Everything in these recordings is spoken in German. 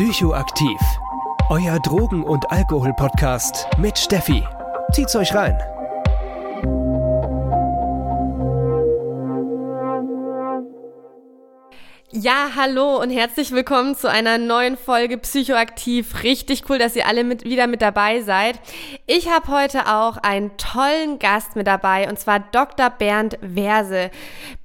Psychoaktiv. Euer Drogen- und Alkohol-Podcast mit Steffi. Zieht's euch rein. Ja, hallo und herzlich willkommen zu einer neuen Folge Psychoaktiv. Richtig cool, dass ihr alle mit, wieder mit dabei seid. Ich habe heute auch einen tollen Gast mit dabei und zwar Dr. Bernd Werse.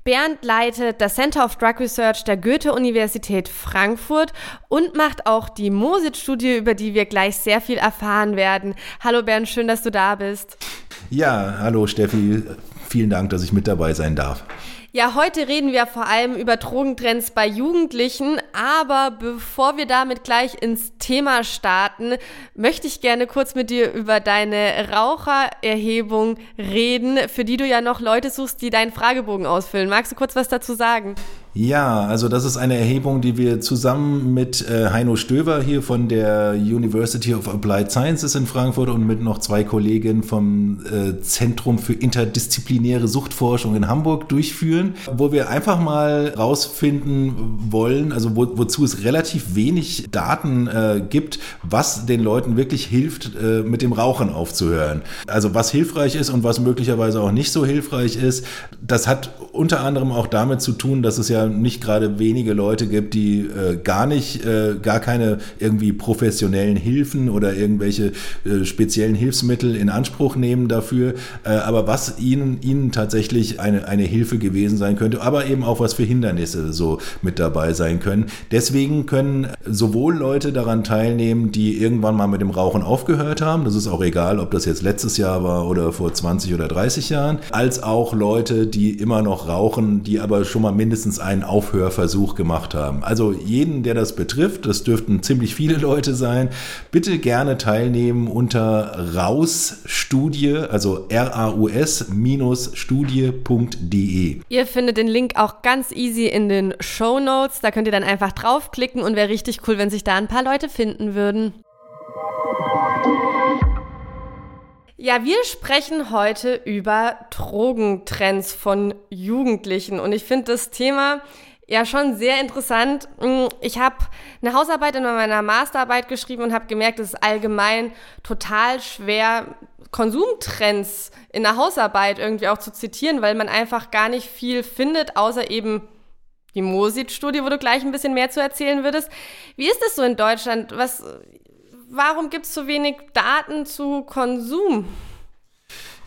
Bernd leitet das Center of Drug Research der Goethe-Universität Frankfurt und macht auch die MOSIT-Studie, über die wir gleich sehr viel erfahren werden. Hallo Bernd, schön, dass du da bist. Ja, hallo Steffi. Vielen Dank, dass ich mit dabei sein darf. Ja, heute reden wir vor allem über Drogentrends bei Jugendlichen, aber bevor wir damit gleich ins Thema starten, möchte ich gerne kurz mit dir über deine Rauchererhebung reden, für die du ja noch Leute suchst, die deinen Fragebogen ausfüllen. Magst du kurz was dazu sagen? Ja, also das ist eine Erhebung, die wir zusammen mit äh, Heino Stöver hier von der University of Applied Sciences in Frankfurt und mit noch zwei Kollegen vom äh, Zentrum für interdisziplinäre Suchtforschung in Hamburg durchführen, wo wir einfach mal rausfinden wollen, also wo, wozu es relativ wenig Daten äh, gibt, was den Leuten wirklich hilft, äh, mit dem Rauchen aufzuhören. Also was hilfreich ist und was möglicherweise auch nicht so hilfreich ist. Das hat unter anderem auch damit zu tun, dass es ja nicht gerade wenige Leute gibt, die äh, gar nicht, äh, gar keine irgendwie professionellen Hilfen oder irgendwelche äh, speziellen Hilfsmittel in Anspruch nehmen dafür. Äh, aber was ihnen, ihnen tatsächlich eine, eine Hilfe gewesen sein könnte, aber eben auch was für Hindernisse so mit dabei sein können. Deswegen können sowohl Leute daran teilnehmen, die irgendwann mal mit dem Rauchen aufgehört haben, das ist auch egal, ob das jetzt letztes Jahr war oder vor 20 oder 30 Jahren, als auch Leute, die immer noch rauchen, die aber schon mal mindestens ein einen Aufhörversuch gemacht haben. Also jeden, der das betrifft, das dürften ziemlich viele Leute sein, bitte gerne teilnehmen unter rausstudie, also R-A-U-S-studie.de. Ihr findet den Link auch ganz easy in den Show Notes. Da könnt ihr dann einfach draufklicken und wäre richtig cool, wenn sich da ein paar Leute finden würden. Ja, wir sprechen heute über Drogentrends von Jugendlichen und ich finde das Thema ja schon sehr interessant. Mm, ich habe eine Hausarbeit in meiner Masterarbeit geschrieben und habe gemerkt, es ist allgemein total schwer, Konsumtrends in der Hausarbeit irgendwie auch zu zitieren, weil man einfach gar nicht viel findet, außer eben die Mosit-Studie, wo du gleich ein bisschen mehr zu erzählen würdest. Wie ist das so in Deutschland? Was, warum gibt es so wenig Daten zu Konsum?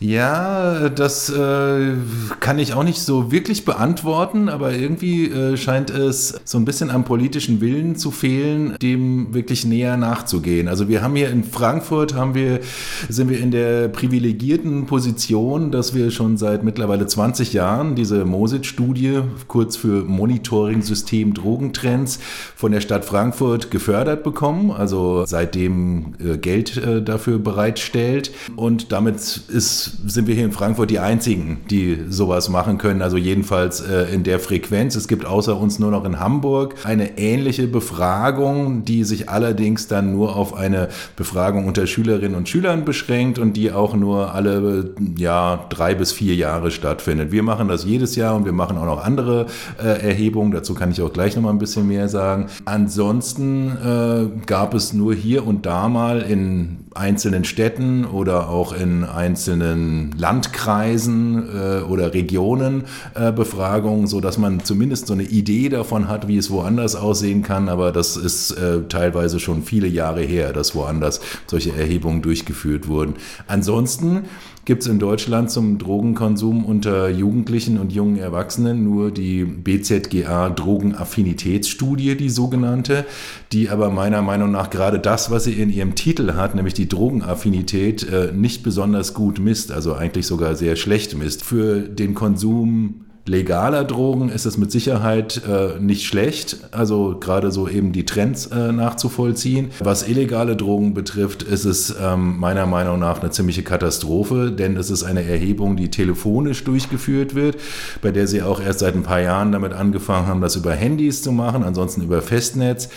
Ja, das äh, kann ich auch nicht so wirklich beantworten, aber irgendwie äh, scheint es so ein bisschen am politischen Willen zu fehlen, dem wirklich näher nachzugehen. Also wir haben hier in Frankfurt haben wir sind wir in der privilegierten Position, dass wir schon seit mittlerweile 20 Jahren diese Mosit-Studie, kurz für Monitoring-System Drogentrends, von der Stadt Frankfurt gefördert bekommen. Also seitdem äh, Geld äh, dafür bereitstellt und damit ist sind wir hier in Frankfurt die Einzigen, die sowas machen können. Also jedenfalls äh, in der Frequenz. Es gibt außer uns nur noch in Hamburg eine ähnliche Befragung, die sich allerdings dann nur auf eine Befragung unter Schülerinnen und Schülern beschränkt und die auch nur alle ja, drei bis vier Jahre stattfindet. Wir machen das jedes Jahr und wir machen auch noch andere äh, Erhebungen. Dazu kann ich auch gleich noch mal ein bisschen mehr sagen. Ansonsten äh, gab es nur hier und da mal in einzelnen Städten oder auch in einzelnen Landkreisen äh, oder Regionen äh, Befragungen, so dass man zumindest so eine Idee davon hat, wie es woanders aussehen kann. Aber das ist äh, teilweise schon viele Jahre her, dass woanders solche Erhebungen durchgeführt wurden. Ansonsten gibt es in Deutschland zum Drogenkonsum unter Jugendlichen und jungen Erwachsenen nur die BZGA Drogenaffinitätsstudie, die sogenannte, die aber meiner Meinung nach gerade das, was sie in ihrem Titel hat, nämlich die Drogenaffinität, äh, nicht besonders gut misst, also eigentlich sogar sehr schlecht misst. Für den Konsum legaler Drogen ist es mit Sicherheit äh, nicht schlecht, also gerade so eben die Trends äh, nachzuvollziehen. Was illegale Drogen betrifft, ist es ähm, meiner Meinung nach eine ziemliche Katastrophe, denn es ist eine Erhebung, die telefonisch durchgeführt wird, bei der sie auch erst seit ein paar Jahren damit angefangen haben, das über Handys zu machen, ansonsten über Festnetz.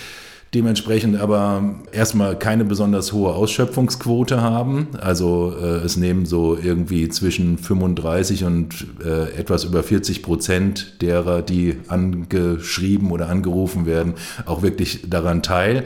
Dementsprechend aber erstmal keine besonders hohe Ausschöpfungsquote haben. Also äh, es nehmen so irgendwie zwischen 35 und äh, etwas über 40 Prozent derer, die angeschrieben oder angerufen werden, auch wirklich daran teil.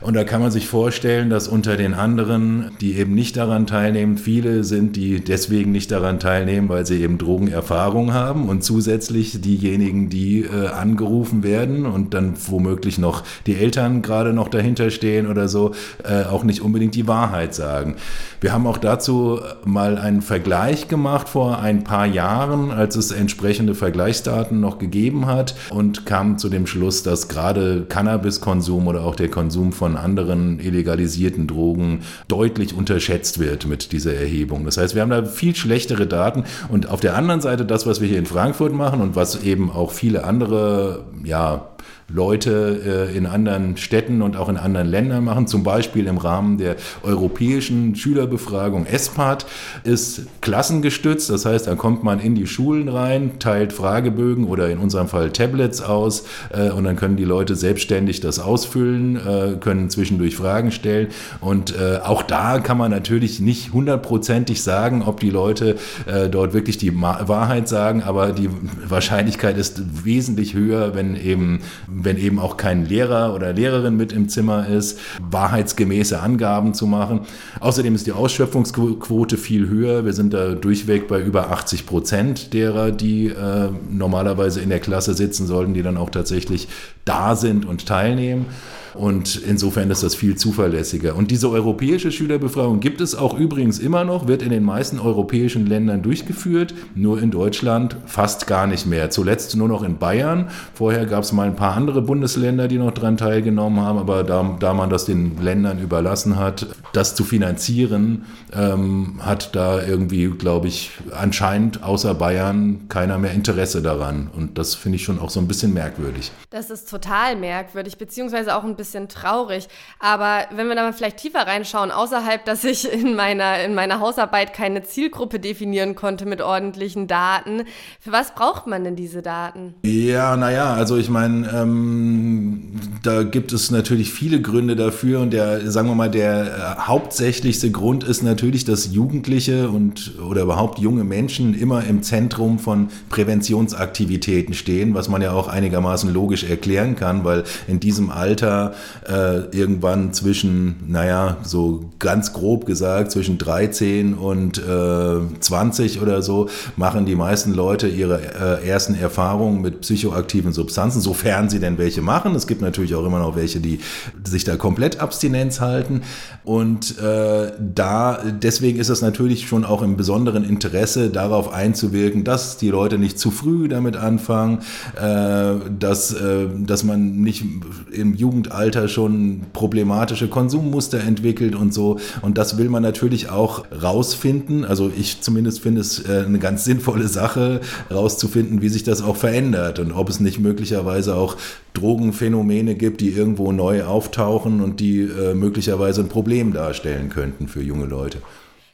Und da kann man sich vorstellen, dass unter den anderen, die eben nicht daran teilnehmen, viele sind, die deswegen nicht daran teilnehmen, weil sie eben Drogenerfahrung haben und zusätzlich diejenigen, die äh, angerufen werden und dann womöglich noch die Eltern gerade noch dahinter stehen oder so, äh, auch nicht unbedingt die Wahrheit sagen. Wir haben auch dazu mal einen Vergleich gemacht vor ein paar Jahren, als es entsprechende Vergleichsdaten noch gegeben hat und kamen zu dem Schluss, dass gerade Cannabiskonsum oder auch der Konsum von anderen illegalisierten Drogen deutlich unterschätzt wird mit dieser Erhebung. Das heißt, wir haben da viel schlechtere Daten und auf der anderen Seite das, was wir hier in Frankfurt machen und was eben auch viele andere, ja, Leute äh, in anderen Städten und auch in anderen Ländern machen. Zum Beispiel im Rahmen der europäischen Schülerbefragung ESPAD ist klassengestützt. Das heißt, da kommt man in die Schulen rein, teilt Fragebögen oder in unserem Fall Tablets aus äh, und dann können die Leute selbstständig das ausfüllen, äh, können zwischendurch Fragen stellen. Und äh, auch da kann man natürlich nicht hundertprozentig sagen, ob die Leute äh, dort wirklich die Ma Wahrheit sagen, aber die Wahrscheinlichkeit ist wesentlich höher, wenn eben wenn eben auch kein Lehrer oder Lehrerin mit im Zimmer ist, wahrheitsgemäße Angaben zu machen. Außerdem ist die Ausschöpfungsquote viel höher. Wir sind da durchweg bei über 80 Prozent derer, die äh, normalerweise in der Klasse sitzen sollten, die dann auch tatsächlich da sind und teilnehmen. Und insofern ist das viel zuverlässiger. Und diese europäische Schülerbefragung gibt es auch übrigens immer noch, wird in den meisten europäischen Ländern durchgeführt, nur in Deutschland fast gar nicht mehr. Zuletzt nur noch in Bayern. Vorher gab es mal ein paar andere Bundesländer, die noch daran teilgenommen haben, aber da, da man das den Ländern überlassen hat, das zu finanzieren, ähm, hat da irgendwie, glaube ich, anscheinend außer Bayern keiner mehr Interesse daran. Und das finde ich schon auch so ein bisschen merkwürdig. Das ist total merkwürdig, beziehungsweise auch ein bisschen traurig. Aber wenn wir da mal vielleicht tiefer reinschauen, außerhalb, dass ich in meiner, in meiner Hausarbeit keine Zielgruppe definieren konnte mit ordentlichen Daten, für was braucht man denn diese Daten? Ja, naja, also ich meine, ähm, da gibt es natürlich viele Gründe dafür und der, sagen wir mal, der äh, hauptsächlichste Grund ist natürlich, dass Jugendliche und oder überhaupt junge Menschen immer im Zentrum von Präventionsaktivitäten stehen, was man ja auch einigermaßen logisch erklären kann, weil in diesem Alter äh, irgendwann zwischen, naja, so ganz grob gesagt, zwischen 13 und äh, 20 oder so, machen die meisten Leute ihre äh, ersten Erfahrungen mit psychoaktiven Substanzen, sofern sie denn welche machen. Es gibt natürlich auch immer noch welche, die sich da komplett Abstinenz halten. Und äh, da, deswegen ist es natürlich schon auch im besonderen Interesse, darauf einzuwirken, dass die Leute nicht zu früh damit anfangen, äh, dass, äh, dass man nicht im Jugendalter Alter schon problematische Konsummuster entwickelt und so. Und das will man natürlich auch rausfinden. Also ich zumindest finde es äh, eine ganz sinnvolle Sache, rauszufinden, wie sich das auch verändert und ob es nicht möglicherweise auch Drogenphänomene gibt, die irgendwo neu auftauchen und die äh, möglicherweise ein Problem darstellen könnten für junge Leute.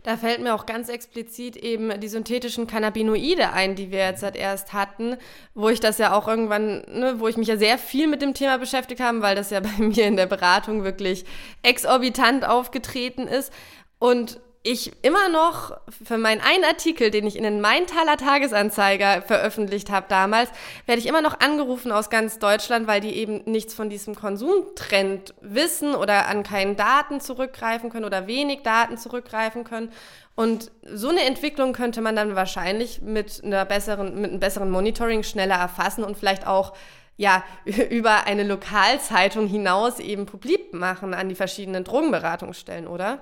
Da fällt mir auch ganz explizit eben die synthetischen Cannabinoide ein, die wir jetzt seit erst hatten, wo ich das ja auch irgendwann, ne, wo ich mich ja sehr viel mit dem Thema beschäftigt habe, weil das ja bei mir in der Beratung wirklich exorbitant aufgetreten ist. Und ich immer noch für meinen einen Artikel, den ich in den Maintaler Tagesanzeiger veröffentlicht habe damals, werde ich immer noch angerufen aus ganz Deutschland, weil die eben nichts von diesem Konsumtrend wissen oder an keinen Daten zurückgreifen können oder wenig Daten zurückgreifen können. Und so eine Entwicklung könnte man dann wahrscheinlich mit einer besseren, mit einem besseren Monitoring schneller erfassen und vielleicht auch ja, über eine Lokalzeitung hinaus eben publik machen an die verschiedenen Drogenberatungsstellen, oder?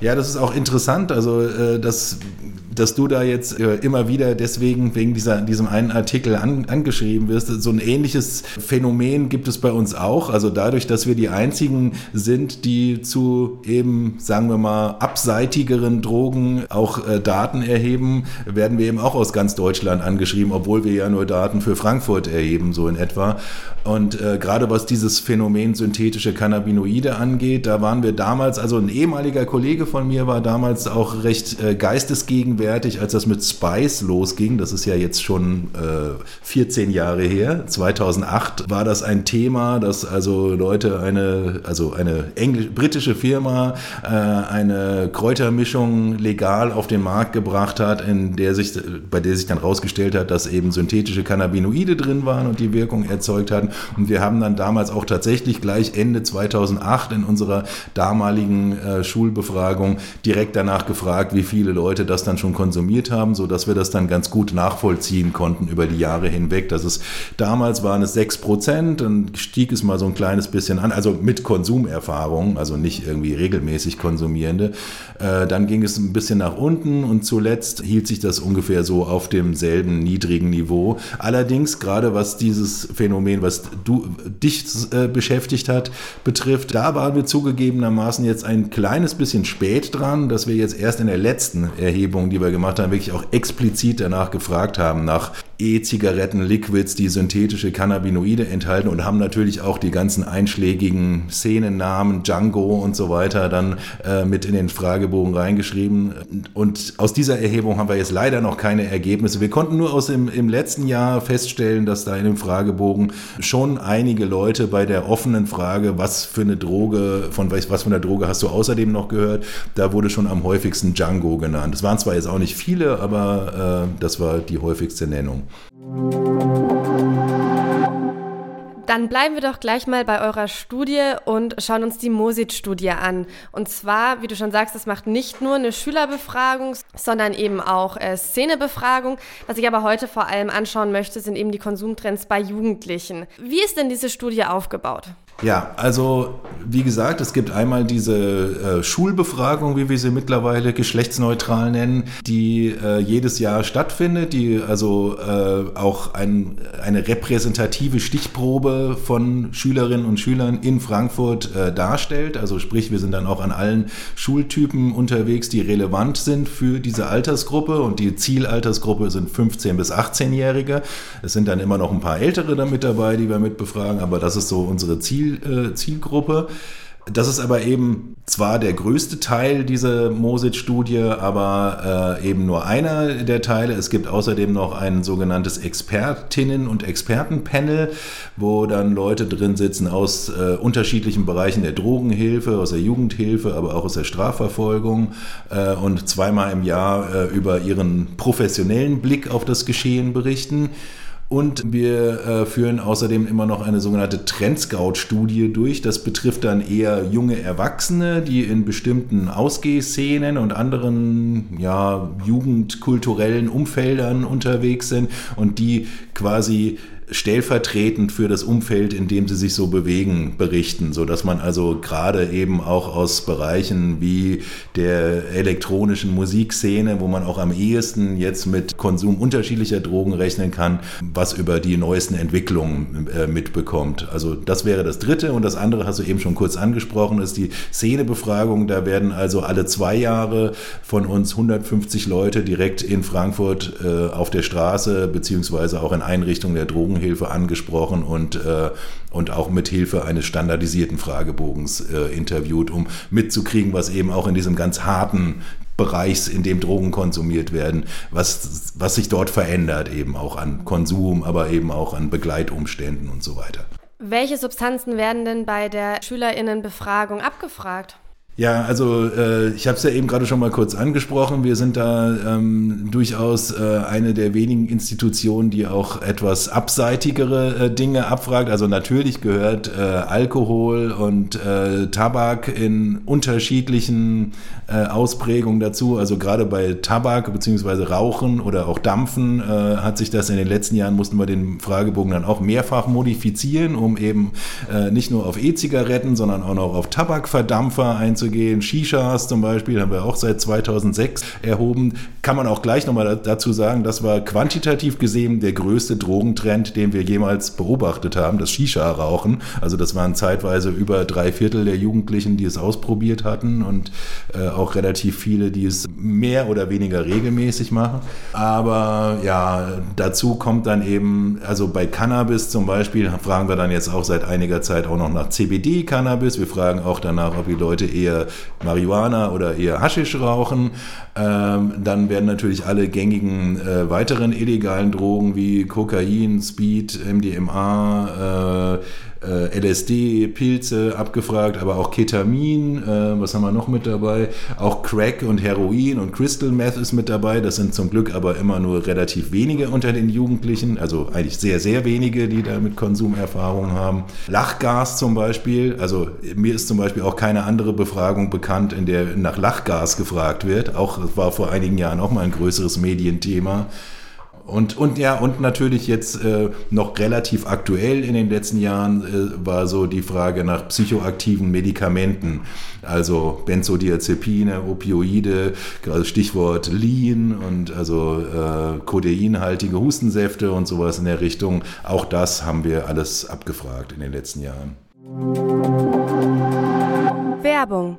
Ja, das ist auch interessant, also äh, dass, dass du da jetzt äh, immer wieder deswegen wegen dieser, diesem einen Artikel an, angeschrieben wirst. So ein ähnliches Phänomen gibt es bei uns auch. Also dadurch, dass wir die einzigen sind, die zu eben, sagen wir mal, abseitigeren Drogen auch äh, Daten erheben, werden wir eben auch aus ganz Deutschland angeschrieben, obwohl wir ja nur Daten für Frankfurt erheben, so in etwa. Und äh, gerade was dieses Phänomen synthetische Cannabinoide angeht, da waren wir damals, also ein ehemaliger Kollege, Kollege von mir war damals auch recht äh, geistesgegenwärtig, als das mit Spice losging. Das ist ja jetzt schon äh, 14 Jahre her. 2008 war das ein Thema, dass also Leute eine, also eine englisch, britische Firma äh, eine Kräutermischung legal auf den Markt gebracht hat, in der sich, bei der sich dann rausgestellt hat, dass eben synthetische Cannabinoide drin waren und die Wirkung erzeugt hatten. Und wir haben dann damals auch tatsächlich gleich Ende 2008 in unserer damaligen äh, Schulbefragung direkt danach gefragt, wie viele Leute das dann schon konsumiert haben, so dass wir das dann ganz gut nachvollziehen konnten über die Jahre hinweg. Das ist damals waren es sechs Prozent, dann stieg es mal so ein kleines bisschen an, also mit Konsumerfahrung, also nicht irgendwie regelmäßig konsumierende. Äh, dann ging es ein bisschen nach unten und zuletzt hielt sich das ungefähr so auf demselben niedrigen Niveau. Allerdings gerade was dieses Phänomen, was du dich äh, beschäftigt hat, betrifft, da waren wir zugegebenermaßen jetzt ein kleines bisschen spät dran, dass wir jetzt erst in der letzten Erhebung, die wir gemacht haben, wirklich auch explizit danach gefragt haben, nach E-Zigaretten, Liquids, die synthetische Cannabinoide enthalten und haben natürlich auch die ganzen einschlägigen Szenennamen, Django und so weiter dann äh, mit in den Fragebogen reingeschrieben. Und aus dieser Erhebung haben wir jetzt leider noch keine Ergebnisse. Wir konnten nur aus dem im letzten Jahr feststellen, dass da in dem Fragebogen schon einige Leute bei der offenen Frage, was für eine Droge, von was für einer Droge hast du außerdem noch gehört, da wurde schon am häufigsten Django genannt. Es waren zwar jetzt auch nicht viele, aber äh, das war die häufigste Nennung. Dann bleiben wir doch gleich mal bei eurer Studie und schauen uns die Mosit-Studie an. Und zwar, wie du schon sagst, das macht nicht nur eine Schülerbefragung, sondern eben auch äh, Szenebefragung. Was ich aber heute vor allem anschauen möchte, sind eben die Konsumtrends bei Jugendlichen. Wie ist denn diese Studie aufgebaut? Ja, also wie gesagt, es gibt einmal diese äh, Schulbefragung, wie wir sie mittlerweile geschlechtsneutral nennen, die äh, jedes Jahr stattfindet, die also äh, auch ein, eine repräsentative Stichprobe von Schülerinnen und Schülern in Frankfurt äh, darstellt. Also sprich, wir sind dann auch an allen Schultypen unterwegs, die relevant sind für diese Altersgruppe und die Zielaltersgruppe sind 15 bis 18-Jährige. Es sind dann immer noch ein paar Ältere damit dabei, die wir mitbefragen, aber das ist so unsere Ziel Ziel, äh, Zielgruppe. Das ist aber eben zwar der größte Teil dieser Mosit-Studie, aber äh, eben nur einer der Teile. Es gibt außerdem noch ein sogenanntes Expertinnen- und Expertenpanel, wo dann Leute drin sitzen aus äh, unterschiedlichen Bereichen der Drogenhilfe, aus der Jugendhilfe, aber auch aus der Strafverfolgung äh, und zweimal im Jahr äh, über ihren professionellen Blick auf das Geschehen berichten. Und wir äh, führen außerdem immer noch eine sogenannte Trendscout-Studie durch. Das betrifft dann eher junge Erwachsene, die in bestimmten Ausgehszenen und anderen ja, jugendkulturellen Umfeldern unterwegs sind und die quasi stellvertretend für das Umfeld, in dem sie sich so bewegen, berichten, so dass man also gerade eben auch aus Bereichen wie der elektronischen Musikszene, wo man auch am ehesten jetzt mit Konsum unterschiedlicher Drogen rechnen kann, was über die neuesten Entwicklungen äh, mitbekommt. Also das wäre das dritte und das andere hast du eben schon kurz angesprochen, ist die Szenebefragung. Da werden also alle zwei Jahre von uns 150 Leute direkt in Frankfurt äh, auf der Straße beziehungsweise auch in Einrichtungen der Drogen Drogenhilfe angesprochen und, äh, und auch mit Hilfe eines standardisierten Fragebogens äh, interviewt, um mitzukriegen, was eben auch in diesem ganz harten Bereichs, in dem Drogen konsumiert werden, was, was sich dort verändert, eben auch an Konsum, aber eben auch an Begleitumständen und so weiter. Welche Substanzen werden denn bei der Schülerinnenbefragung abgefragt? Ja, also äh, ich habe es ja eben gerade schon mal kurz angesprochen. Wir sind da ähm, durchaus äh, eine der wenigen Institutionen, die auch etwas abseitigere äh, Dinge abfragt. Also natürlich gehört äh, Alkohol und äh, Tabak in unterschiedlichen äh, Ausprägungen dazu. Also gerade bei Tabak beziehungsweise Rauchen oder auch Dampfen äh, hat sich das in den letzten Jahren, mussten wir den Fragebogen dann auch mehrfach modifizieren, um eben äh, nicht nur auf E-Zigaretten, sondern auch noch auf Tabakverdampfer einzugehen einzugehen. Shishas zum Beispiel haben wir auch seit 2006 erhoben. Kann man auch gleich nochmal dazu sagen, das war quantitativ gesehen der größte Drogentrend, den wir jemals beobachtet haben, das Shisha-Rauchen. Also das waren zeitweise über drei Viertel der Jugendlichen, die es ausprobiert hatten und äh, auch relativ viele, die es mehr oder weniger regelmäßig machen. Aber ja, dazu kommt dann eben, also bei Cannabis zum Beispiel, fragen wir dann jetzt auch seit einiger Zeit auch noch nach CBD-Cannabis. Wir fragen auch danach, ob die Leute eher eher Marihuana oder eher Haschisch rauchen. Ähm, dann werden natürlich alle gängigen äh, weiteren illegalen Drogen wie Kokain, Speed, MDMA, äh, äh, LSD, Pilze abgefragt, aber auch Ketamin, äh, was haben wir noch mit dabei? Auch Crack und Heroin und Crystal Meth ist mit dabei. Das sind zum Glück aber immer nur relativ wenige unter den Jugendlichen, also eigentlich sehr, sehr wenige, die damit Konsumerfahrung haben. Lachgas zum Beispiel, also mir ist zum Beispiel auch keine andere Befragung bekannt, in der nach Lachgas gefragt wird. Auch war vor einigen Jahren auch mal ein größeres Medienthema. Und, und ja, und natürlich jetzt äh, noch relativ aktuell in den letzten Jahren äh, war so die Frage nach psychoaktiven Medikamenten, also Benzodiazepine, Opioide, also Stichwort Lean und also äh, kodeinhaltige Hustensäfte und sowas in der Richtung. Auch das haben wir alles abgefragt in den letzten Jahren. Werbung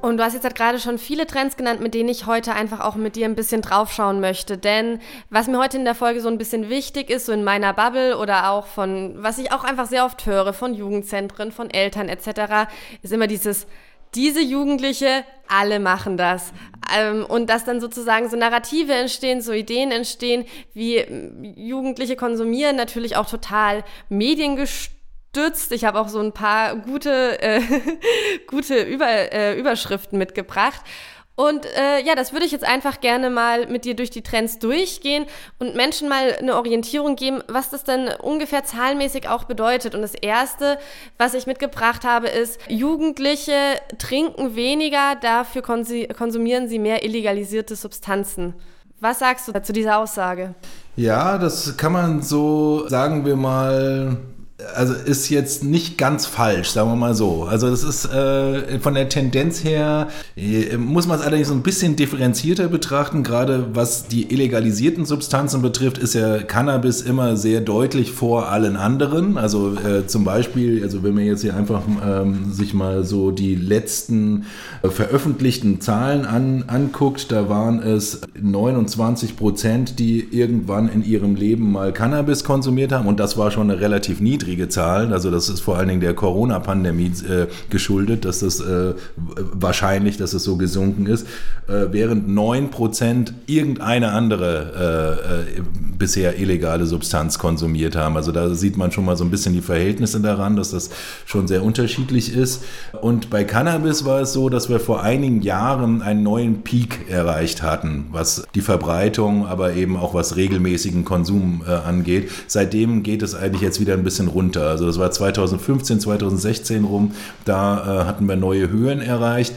Und du hast jetzt halt gerade schon viele Trends genannt, mit denen ich heute einfach auch mit dir ein bisschen draufschauen möchte. Denn was mir heute in der Folge so ein bisschen wichtig ist, so in meiner Bubble oder auch von, was ich auch einfach sehr oft höre, von Jugendzentren, von Eltern etc., ist immer dieses, diese Jugendliche, alle machen das. Ähm, und dass dann sozusagen so Narrative entstehen, so Ideen entstehen, wie ähm, Jugendliche konsumieren, natürlich auch total mediengestört stützt. Ich habe auch so ein paar gute, äh, gute Über, äh, Überschriften mitgebracht. Und äh, ja, das würde ich jetzt einfach gerne mal mit dir durch die Trends durchgehen und Menschen mal eine Orientierung geben, was das denn ungefähr zahlenmäßig auch bedeutet. Und das Erste, was ich mitgebracht habe, ist, Jugendliche trinken weniger, dafür konsumieren sie mehr illegalisierte Substanzen. Was sagst du zu dieser Aussage? Ja, das kann man so, sagen wir mal, also ist jetzt nicht ganz falsch, sagen wir mal so. Also das ist äh, von der Tendenz her, äh, muss man es allerdings so ein bisschen differenzierter betrachten. Gerade was die illegalisierten Substanzen betrifft, ist ja Cannabis immer sehr deutlich vor allen anderen. Also äh, zum Beispiel, also wenn man jetzt hier einfach ähm, sich mal so die letzten äh, veröffentlichten Zahlen an, anguckt, da waren es 29 Prozent, die irgendwann in ihrem Leben mal Cannabis konsumiert haben und das war schon eine relativ niedrige niedrige Zahlen. Also das ist vor allen Dingen der Corona-Pandemie äh, geschuldet, dass das äh, wahrscheinlich, dass es so gesunken ist, äh, während 9% irgendeine andere äh, äh, bisher illegale Substanz konsumiert haben. Also da sieht man schon mal so ein bisschen die Verhältnisse daran, dass das schon sehr unterschiedlich ist. Und bei Cannabis war es so, dass wir vor einigen Jahren einen neuen Peak erreicht hatten, was die Verbreitung, aber eben auch was regelmäßigen Konsum äh, angeht. Seitdem geht es eigentlich jetzt wieder ein bisschen runter runter. Also das war 2015, 2016 rum, da äh, hatten wir neue Höhen erreicht.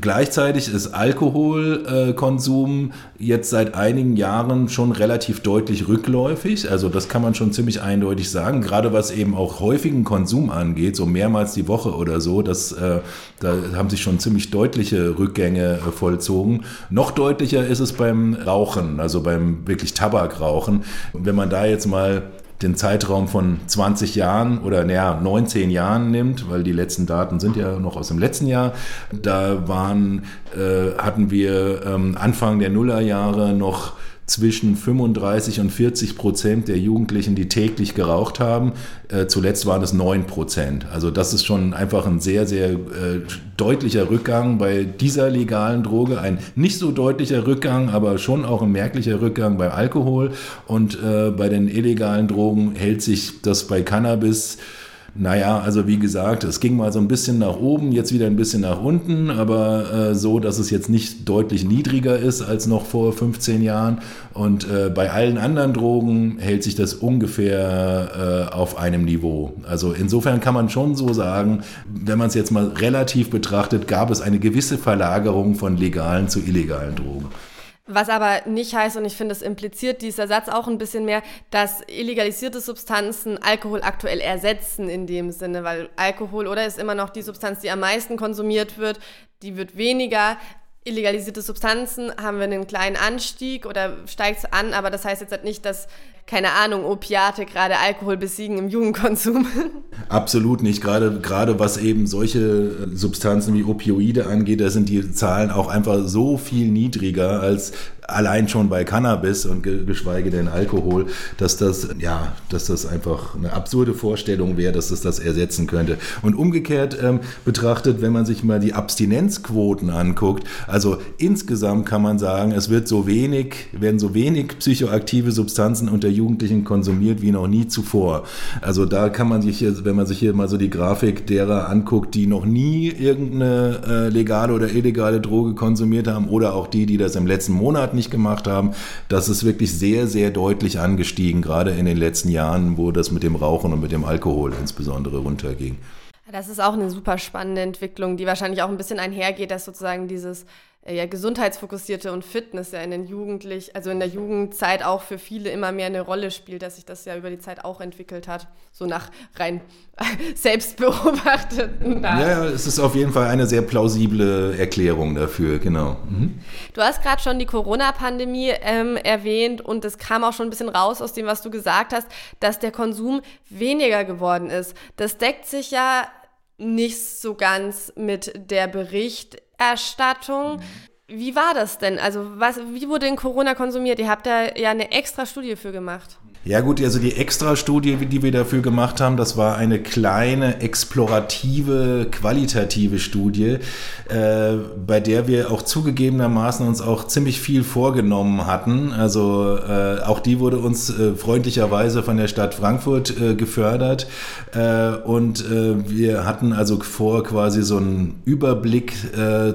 Gleichzeitig ist Alkoholkonsum äh, jetzt seit einigen Jahren schon relativ deutlich rückläufig. Also das kann man schon ziemlich eindeutig sagen. Gerade was eben auch häufigen Konsum angeht, so mehrmals die Woche oder so, das, äh, da haben sich schon ziemlich deutliche Rückgänge äh, vollzogen. Noch deutlicher ist es beim Rauchen, also beim wirklich Tabakrauchen. Wenn man da jetzt mal den Zeitraum von 20 Jahren oder naja, 19 Jahren nimmt, weil die letzten Daten sind ja noch aus dem letzten Jahr, da waren, äh, hatten wir ähm, Anfang der Nullerjahre noch zwischen 35 und 40 Prozent der Jugendlichen, die täglich geraucht haben. Äh, zuletzt waren es 9 Prozent. Also das ist schon einfach ein sehr, sehr äh, deutlicher Rückgang bei dieser legalen Droge. Ein nicht so deutlicher Rückgang, aber schon auch ein merklicher Rückgang beim Alkohol. Und äh, bei den illegalen Drogen hält sich das bei Cannabis naja, also wie gesagt, es ging mal so ein bisschen nach oben, jetzt wieder ein bisschen nach unten, aber äh, so, dass es jetzt nicht deutlich niedriger ist als noch vor 15 Jahren. Und äh, bei allen anderen Drogen hält sich das ungefähr äh, auf einem Niveau. Also insofern kann man schon so sagen, wenn man es jetzt mal relativ betrachtet, gab es eine gewisse Verlagerung von legalen zu illegalen Drogen. Was aber nicht heißt, und ich finde, es impliziert dieser Satz auch ein bisschen mehr, dass illegalisierte Substanzen Alkohol aktuell ersetzen in dem Sinne, weil Alkohol oder ist immer noch die Substanz, die am meisten konsumiert wird, die wird weniger. Illegalisierte Substanzen haben wir einen kleinen Anstieg oder steigt es an, aber das heißt jetzt halt nicht, dass keine Ahnung, Opiate gerade Alkohol besiegen im Jugendkonsum. Absolut nicht. Gerade, gerade was eben solche Substanzen wie Opioide angeht, da sind die Zahlen auch einfach so viel niedriger als allein schon bei Cannabis und geschweige denn Alkohol, dass das, ja, dass das einfach eine absurde Vorstellung wäre, dass es das ersetzen könnte. Und umgekehrt ähm, betrachtet, wenn man sich mal die Abstinenzquoten anguckt, also insgesamt kann man sagen, es wird so wenig, werden so wenig psychoaktive Substanzen unter Jugendlichen konsumiert wie noch nie zuvor. Also da kann man sich, wenn man sich hier mal so die Grafik derer anguckt, die noch nie irgendeine äh, legale oder illegale Droge konsumiert haben oder auch die, die das im letzten Monat nicht gemacht haben, das ist wirklich sehr, sehr deutlich angestiegen, gerade in den letzten Jahren, wo das mit dem Rauchen und mit dem Alkohol insbesondere runterging. Das ist auch eine super spannende Entwicklung, die wahrscheinlich auch ein bisschen einhergeht, dass sozusagen dieses ja, gesundheitsfokussierte und Fitness ja in den Jugendlich, also in der Jugendzeit auch für viele immer mehr eine Rolle spielt, dass sich das ja über die Zeit auch entwickelt hat, so nach rein selbstbeobachteten Daten. Ja, es ist auf jeden Fall eine sehr plausible Erklärung dafür, genau. Mhm. Du hast gerade schon die Corona-Pandemie ähm, erwähnt und es kam auch schon ein bisschen raus aus dem, was du gesagt hast, dass der Konsum weniger geworden ist. Das deckt sich ja nicht so ganz mit der Berichterstattung. Wie war das denn? Also, was, wie wurde denn Corona konsumiert? Ihr habt da ja eine extra Studie für gemacht. Ja gut, also die Extra-Studie, die wir dafür gemacht haben, das war eine kleine, explorative, qualitative Studie, äh, bei der wir auch zugegebenermaßen uns auch ziemlich viel vorgenommen hatten. Also äh, auch die wurde uns äh, freundlicherweise von der Stadt Frankfurt äh, gefördert äh, und äh, wir hatten also vor, quasi so einen Überblick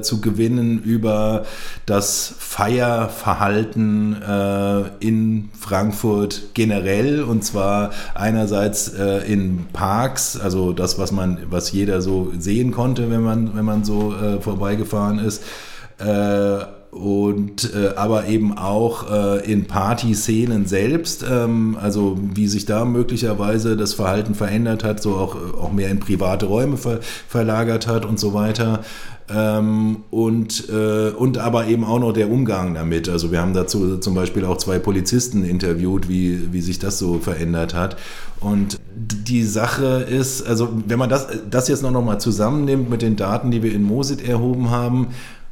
zu gewinnen über das Feierverhalten in Frankfurt generell generell und zwar einerseits äh, in Parks, also das, was man, was jeder so sehen konnte, wenn man, wenn man so äh, vorbeigefahren ist. Äh, und äh, aber eben auch äh, in Partyszenen selbst, ähm, also wie sich da möglicherweise das Verhalten verändert hat, so auch, auch mehr in private Räume ver verlagert hat und so weiter. Ähm, und, äh, und aber eben auch noch der Umgang damit. Also wir haben dazu zum Beispiel auch zwei Polizisten interviewt, wie, wie sich das so verändert hat. Und die Sache ist, also wenn man das, das jetzt noch mal zusammennimmt mit den Daten, die wir in Mosit erhoben haben,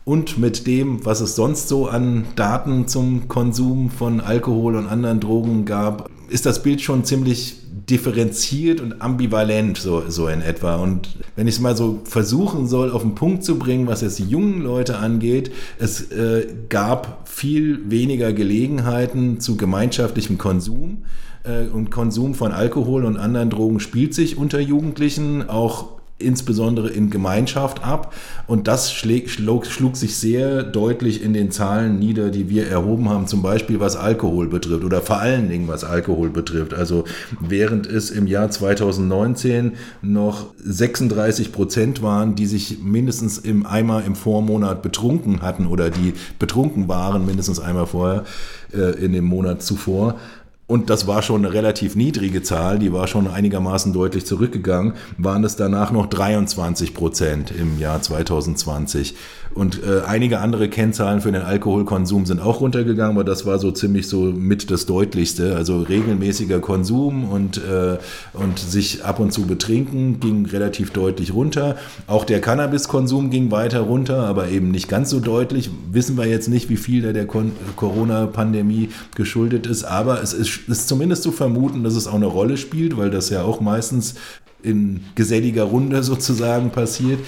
und mit dem, was es sonst so an Daten zum Konsum von Alkohol und anderen Drogen gab, ist das Bild schon ziemlich differenziert und ambivalent, so, so in etwa. Und wenn ich es mal so versuchen soll, auf den Punkt zu bringen, was jetzt die jungen Leute angeht, es äh, gab viel weniger Gelegenheiten zu gemeinschaftlichem Konsum. Äh, und Konsum von Alkohol und anderen Drogen spielt sich unter Jugendlichen auch insbesondere in Gemeinschaft ab. Und das schläg, schlug, schlug sich sehr deutlich in den Zahlen nieder, die wir erhoben haben, zum Beispiel was Alkohol betrifft oder vor allen Dingen was Alkohol betrifft. Also während es im Jahr 2019 noch 36 Prozent waren, die sich mindestens im einmal im Vormonat betrunken hatten oder die betrunken waren mindestens einmal vorher äh, in dem Monat zuvor, und das war schon eine relativ niedrige Zahl, die war schon einigermaßen deutlich zurückgegangen, waren es danach noch 23 Prozent im Jahr 2020. Und äh, einige andere Kennzahlen für den Alkoholkonsum sind auch runtergegangen, aber das war so ziemlich so mit das Deutlichste. Also regelmäßiger Konsum und, äh, und sich ab und zu betrinken ging relativ deutlich runter. Auch der Cannabiskonsum ging weiter runter, aber eben nicht ganz so deutlich. Wissen wir jetzt nicht, wie viel da der Corona-Pandemie geschuldet ist, aber es ist, ist zumindest zu vermuten, dass es auch eine Rolle spielt, weil das ja auch meistens in geselliger Runde sozusagen passiert.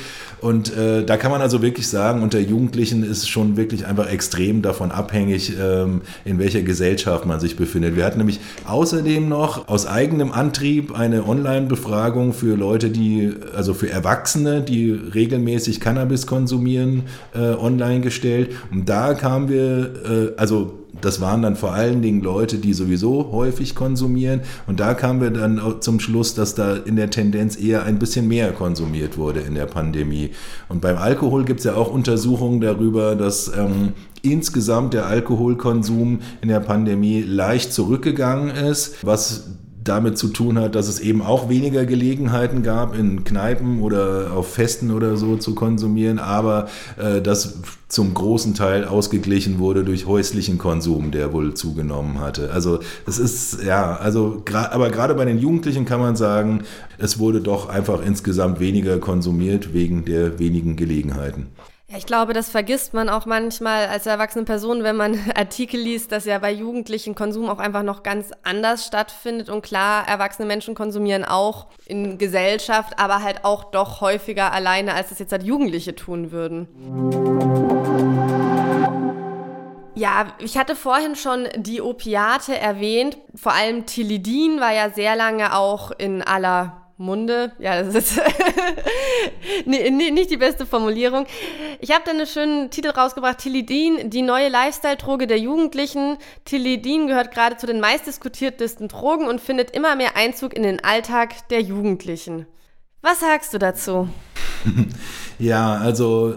Und äh, da kann man also wirklich sagen, unter Jugendlichen ist schon wirklich einfach extrem davon abhängig, ähm, in welcher Gesellschaft man sich befindet. Wir hatten nämlich außerdem noch aus eigenem Antrieb eine Online-Befragung für Leute, die, also für Erwachsene, die regelmäßig Cannabis konsumieren, äh, online gestellt. Und da kamen wir, äh, also das waren dann vor allen Dingen Leute, die sowieso häufig konsumieren. Und da kamen wir dann zum Schluss, dass da in der Tendenz eher ein bisschen mehr konsumiert wurde in der Pandemie. Und beim Alkohol gibt es ja auch Untersuchungen darüber, dass ähm, insgesamt der Alkoholkonsum in der Pandemie leicht zurückgegangen ist, was damit zu tun hat, dass es eben auch weniger Gelegenheiten gab, in Kneipen oder auf Festen oder so zu konsumieren, aber äh, das zum großen Teil ausgeglichen wurde durch häuslichen Konsum, der wohl zugenommen hatte. Also es ist, ja, also, aber gerade bei den Jugendlichen kann man sagen, es wurde doch einfach insgesamt weniger konsumiert wegen der wenigen Gelegenheiten. Ja, ich glaube, das vergisst man auch manchmal als erwachsene Person, wenn man Artikel liest, dass ja bei Jugendlichen Konsum auch einfach noch ganz anders stattfindet. Und klar, erwachsene Menschen konsumieren auch in Gesellschaft, aber halt auch doch häufiger alleine, als das jetzt halt Jugendliche tun würden. Ja, ich hatte vorhin schon die Opiate erwähnt. Vor allem Tilidin war ja sehr lange auch in aller Munde. Ja, das ist nee, nee, nicht die beste Formulierung. Ich habe da einen schönen Titel rausgebracht, Tilidin, die neue Lifestyle-Droge der Jugendlichen. Tilidin gehört gerade zu den meistdiskutiertesten Drogen und findet immer mehr Einzug in den Alltag der Jugendlichen. Was sagst du dazu? ja, also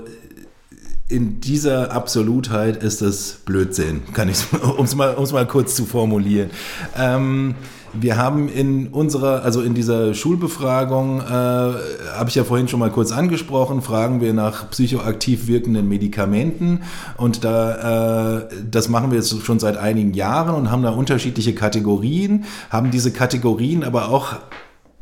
in dieser Absolutheit ist es Blödsinn, kann ich, um es mal, mal kurz zu formulieren. Ähm, wir haben in unserer, also in dieser Schulbefragung, äh, habe ich ja vorhin schon mal kurz angesprochen, fragen wir nach psychoaktiv wirkenden Medikamenten und da, äh, das machen wir jetzt schon seit einigen Jahren und haben da unterschiedliche Kategorien, haben diese Kategorien aber auch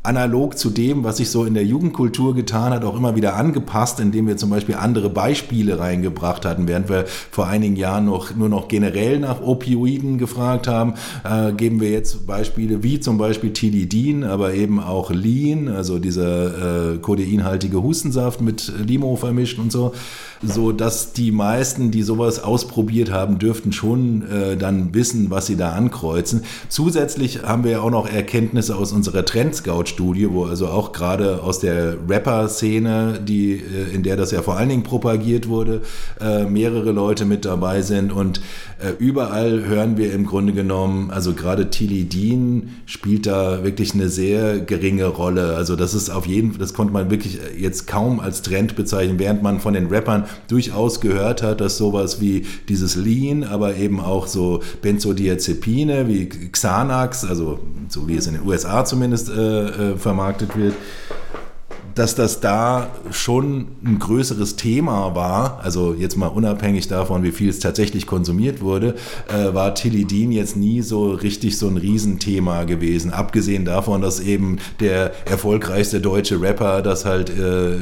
analog zu dem, was sich so in der Jugendkultur getan hat, auch immer wieder angepasst, indem wir zum Beispiel andere Beispiele reingebracht hatten, während wir vor einigen Jahren noch nur noch generell nach Opioiden gefragt haben, äh, geben wir jetzt Beispiele wie zum Beispiel Tilidin, aber eben auch Lean, also dieser äh, kodeinhaltige Hustensaft mit Limo vermischt und so so dass die meisten, die sowas ausprobiert haben, dürften schon äh, dann wissen, was sie da ankreuzen. Zusätzlich haben wir ja auch noch Erkenntnisse aus unserer Trendscout-Studie, wo also auch gerade aus der Rapper-Szene, die, äh, in der das ja vor allen Dingen propagiert wurde, äh, mehrere Leute mit dabei sind und äh, überall hören wir im Grunde genommen, also gerade Tilly Dean spielt da wirklich eine sehr geringe Rolle. Also das ist auf jeden das konnte man wirklich jetzt kaum als Trend bezeichnen, während man von den Rappern durchaus gehört hat, dass sowas wie dieses Lean, aber eben auch so Benzodiazepine wie Xanax, also so wie es in den USA zumindest äh, äh, vermarktet wird, dass das da schon ein größeres Thema war, also jetzt mal unabhängig davon, wie viel es tatsächlich konsumiert wurde, äh, war Tilidin jetzt nie so richtig so ein Riesenthema gewesen. Abgesehen davon, dass eben der erfolgreichste deutsche Rapper das halt äh,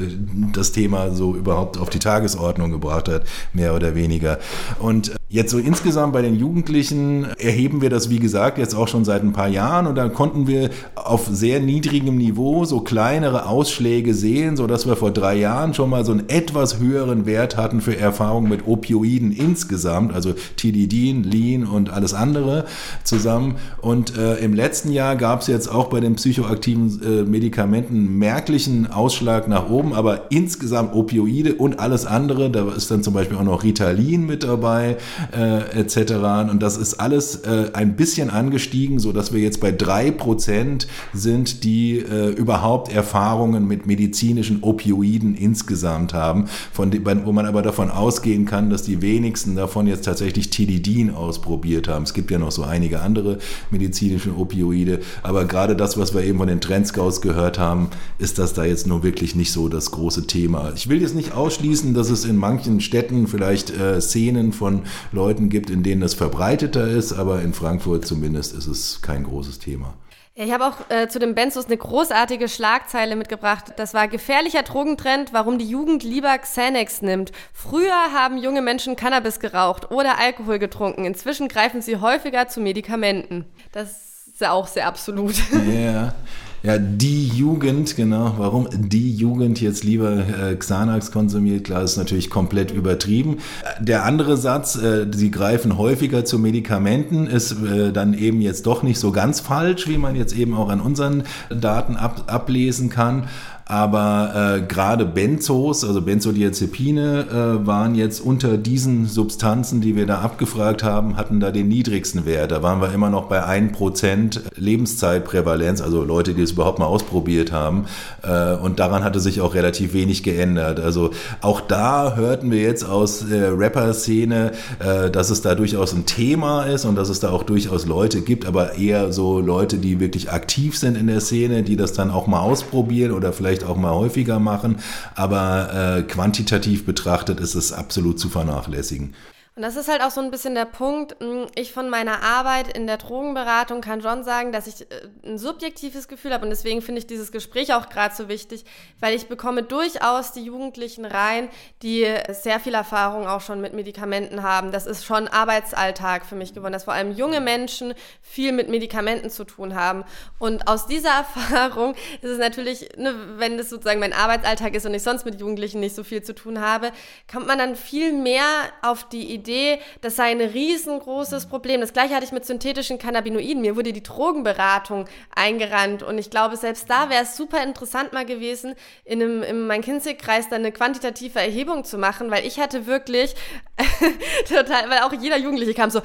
das Thema so überhaupt auf die Tagesordnung gebracht hat, mehr oder weniger. Und Jetzt so insgesamt bei den Jugendlichen erheben wir das, wie gesagt, jetzt auch schon seit ein paar Jahren. Und da konnten wir auf sehr niedrigem Niveau so kleinere Ausschläge sehen, so dass wir vor drei Jahren schon mal so einen etwas höheren Wert hatten für Erfahrungen mit Opioiden insgesamt, also Tilidin, Lean und alles andere zusammen. Und äh, im letzten Jahr gab es jetzt auch bei den psychoaktiven äh, Medikamenten merklichen Ausschlag nach oben, aber insgesamt Opioide und alles andere, da ist dann zum Beispiel auch noch Ritalin mit dabei äh, etc. Und das ist alles äh, ein bisschen angestiegen, so dass wir jetzt bei drei Prozent sind, die äh, überhaupt Erfahrungen mit medizinischen Opioiden insgesamt haben, von die, wo man aber davon ausgehen kann, dass die wenigsten davon jetzt tatsächlich Tilidin ausprobiert haben. Es gibt ja noch so einige andere medizinische Opioide, aber gerade das, was wir eben von den Trendscouts gehört haben, ist das da jetzt nur wirklich nicht so das große Thema. Ich will jetzt nicht ausschließen, dass es in manchen Städten vielleicht äh, Szenen von Leuten gibt, in denen das verbreiteter ist, aber in Frankfurt zumindest ist es kein großes Thema. Ich habe auch äh, zu dem Benzos eine großartige Schlagzeile mitgebracht. Das war gefährlicher Drogentrend, warum die Jugend lieber Xanax nimmt. Früher haben junge Menschen Cannabis geraucht oder Alkohol getrunken. Inzwischen greifen sie häufiger zu Medikamenten. Das ist ja auch sehr absolut. Ja. Yeah. Ja, die Jugend, genau. Warum die Jugend jetzt lieber äh, Xanax konsumiert, klar, ist natürlich komplett übertrieben. Der andere Satz, äh, sie greifen häufiger zu Medikamenten, ist äh, dann eben jetzt doch nicht so ganz falsch, wie man jetzt eben auch an unseren Daten ab, ablesen kann. Aber äh, gerade Benzos, also Benzodiazepine, äh, waren jetzt unter diesen Substanzen, die wir da abgefragt haben, hatten da den niedrigsten Wert. Da waren wir immer noch bei 1% Lebenszeitprävalenz, also Leute, die es überhaupt mal ausprobiert haben. Äh, und daran hatte sich auch relativ wenig geändert. Also auch da hörten wir jetzt aus der Rapper-Szene, äh, dass es da durchaus ein Thema ist und dass es da auch durchaus Leute gibt, aber eher so Leute, die wirklich aktiv sind in der Szene, die das dann auch mal ausprobieren oder vielleicht vielleicht auch mal häufiger machen, aber äh, quantitativ betrachtet ist es absolut zu vernachlässigen. Und das ist halt auch so ein bisschen der Punkt. Hm, ich von meiner Arbeit in der Drogenberatung kann schon sagen, dass ich äh, ein subjektives Gefühl habe und deswegen finde ich dieses Gespräch auch gerade so wichtig, weil ich bekomme durchaus die Jugendlichen rein, die sehr viel Erfahrung auch schon mit Medikamenten haben. Das ist schon Arbeitsalltag für mich geworden, dass vor allem junge Menschen viel mit Medikamenten zu tun haben. Und aus dieser Erfahrung ist es natürlich, ne, wenn das sozusagen mein Arbeitsalltag ist und ich sonst mit Jugendlichen nicht so viel zu tun habe, kommt man dann viel mehr auf die Idee, Idee, das sei ein riesengroßes Problem. Das gleiche hatte ich mit synthetischen Cannabinoiden. Mir wurde die Drogenberatung eingerannt und ich glaube, selbst da wäre es super interessant mal gewesen, in einem in meinem Kinzig-Kreis dann eine quantitative Erhebung zu machen, weil ich hatte wirklich total, weil auch jeder Jugendliche kam so,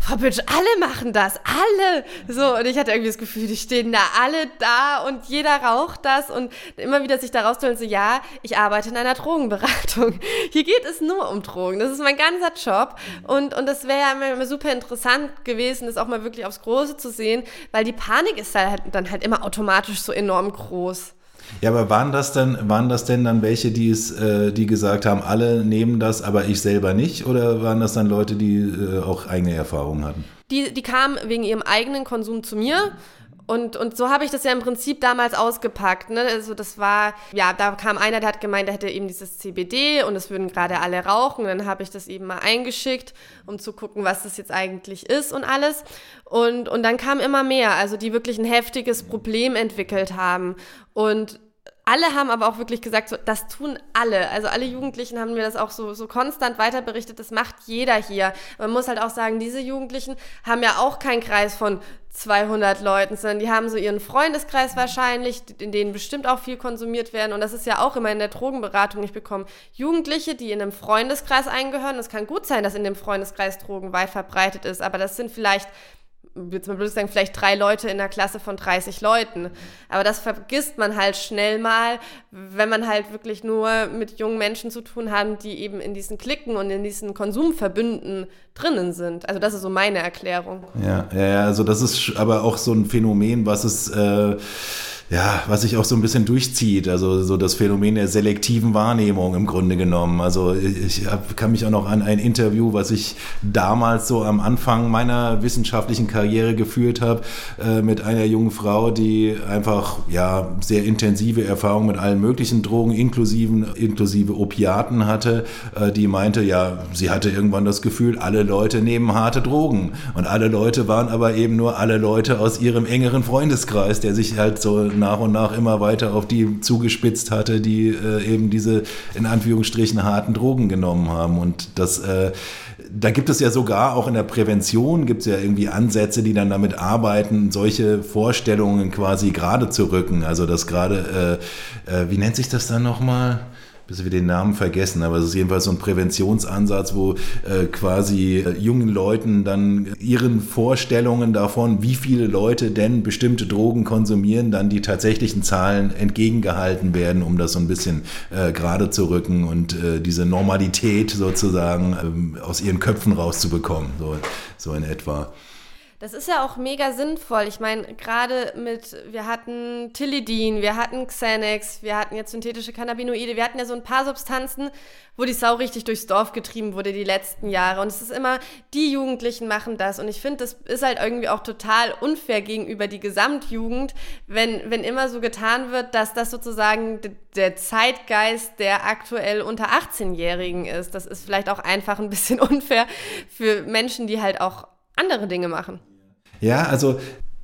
Frau Bütsch, alle machen das, alle. So, und ich hatte irgendwie das Gefühl, die stehen da alle da und jeder raucht das und immer wieder sich daraus holen, so, ja, ich arbeite in einer Drogenberatung. Hier geht es nur um Drogen. Das ist mein ganzer Job. Workshop. Und, und das wäre ja immer super interessant gewesen, das auch mal wirklich aufs Große zu sehen, weil die Panik ist halt, dann halt immer automatisch so enorm groß. Ja, aber waren das denn, waren das denn dann welche, die es, äh, die gesagt haben, alle nehmen das, aber ich selber nicht? Oder waren das dann Leute, die äh, auch eigene Erfahrungen hatten? Die, die kamen wegen ihrem eigenen Konsum zu mir und, und so habe ich das ja im Prinzip damals ausgepackt. Ne? Also das war, ja, da kam einer, der hat gemeint, der hätte eben dieses CBD und es würden gerade alle rauchen. Dann habe ich das eben mal eingeschickt, um zu gucken, was das jetzt eigentlich ist und alles. Und, und dann kam immer mehr, also die wirklich ein heftiges Problem entwickelt haben. Und alle haben aber auch wirklich gesagt, so, das tun alle. Also alle Jugendlichen haben mir das auch so, so konstant weiter berichtet, das macht jeder hier. Man muss halt auch sagen, diese Jugendlichen haben ja auch keinen Kreis von 200 Leuten, sondern die haben so ihren Freundeskreis wahrscheinlich, in denen bestimmt auch viel konsumiert werden. Und das ist ja auch immer in der Drogenberatung. Ich bekomme Jugendliche, die in einem Freundeskreis eingehören. Es kann gut sein, dass in dem Freundeskreis Drogen weit verbreitet ist, aber das sind vielleicht jetzt mal blöd sagen, vielleicht drei Leute in einer Klasse von 30 Leuten. Aber das vergisst man halt schnell mal, wenn man halt wirklich nur mit jungen Menschen zu tun hat, die eben in diesen Klicken und in diesen Konsumverbünden drinnen sind. Also das ist so meine Erklärung. Ja, ja, also das ist aber auch so ein Phänomen, was es äh, ja, was sich auch so ein bisschen durchzieht, also so das Phänomen der selektiven Wahrnehmung im Grunde genommen. Also ich hab, kann mich auch noch an ein Interview, was ich damals so am Anfang meiner wissenschaftlichen Karriere geführt habe, äh, mit einer jungen Frau, die einfach ja sehr intensive Erfahrungen mit allen möglichen Drogen, inklusive, inklusive Opiaten hatte, äh, die meinte, ja, sie hatte irgendwann das Gefühl, alle Leute nehmen harte Drogen und alle Leute waren aber eben nur alle Leute aus ihrem engeren Freundeskreis, der sich halt so nach und nach immer weiter auf die zugespitzt hatte, die äh, eben diese in Anführungsstrichen harten Drogen genommen haben. Und das, äh, da gibt es ja sogar auch in der Prävention gibt es ja irgendwie Ansätze, die dann damit arbeiten, solche Vorstellungen quasi gerade zu rücken. Also das gerade, äh, äh, wie nennt sich das dann nochmal? Bis wir den Namen vergessen, aber es ist jedenfalls so ein Präventionsansatz, wo äh, quasi äh, jungen Leuten dann ihren Vorstellungen davon, wie viele Leute denn bestimmte Drogen konsumieren, dann die tatsächlichen Zahlen entgegengehalten werden, um das so ein bisschen äh, gerade zu rücken und äh, diese Normalität sozusagen ähm, aus ihren Köpfen rauszubekommen, so, so in etwa. Das ist ja auch mega sinnvoll. Ich meine, gerade mit, wir hatten Tilidin, wir hatten Xanax, wir hatten jetzt synthetische Cannabinoide, wir hatten ja so ein paar Substanzen, wo die Sau richtig durchs Dorf getrieben wurde die letzten Jahre. Und es ist immer, die Jugendlichen machen das. Und ich finde, das ist halt irgendwie auch total unfair gegenüber die Gesamtjugend, wenn, wenn immer so getan wird, dass das sozusagen der Zeitgeist der aktuell unter 18-Jährigen ist. Das ist vielleicht auch einfach ein bisschen unfair für Menschen, die halt auch andere Dinge machen. Ja, also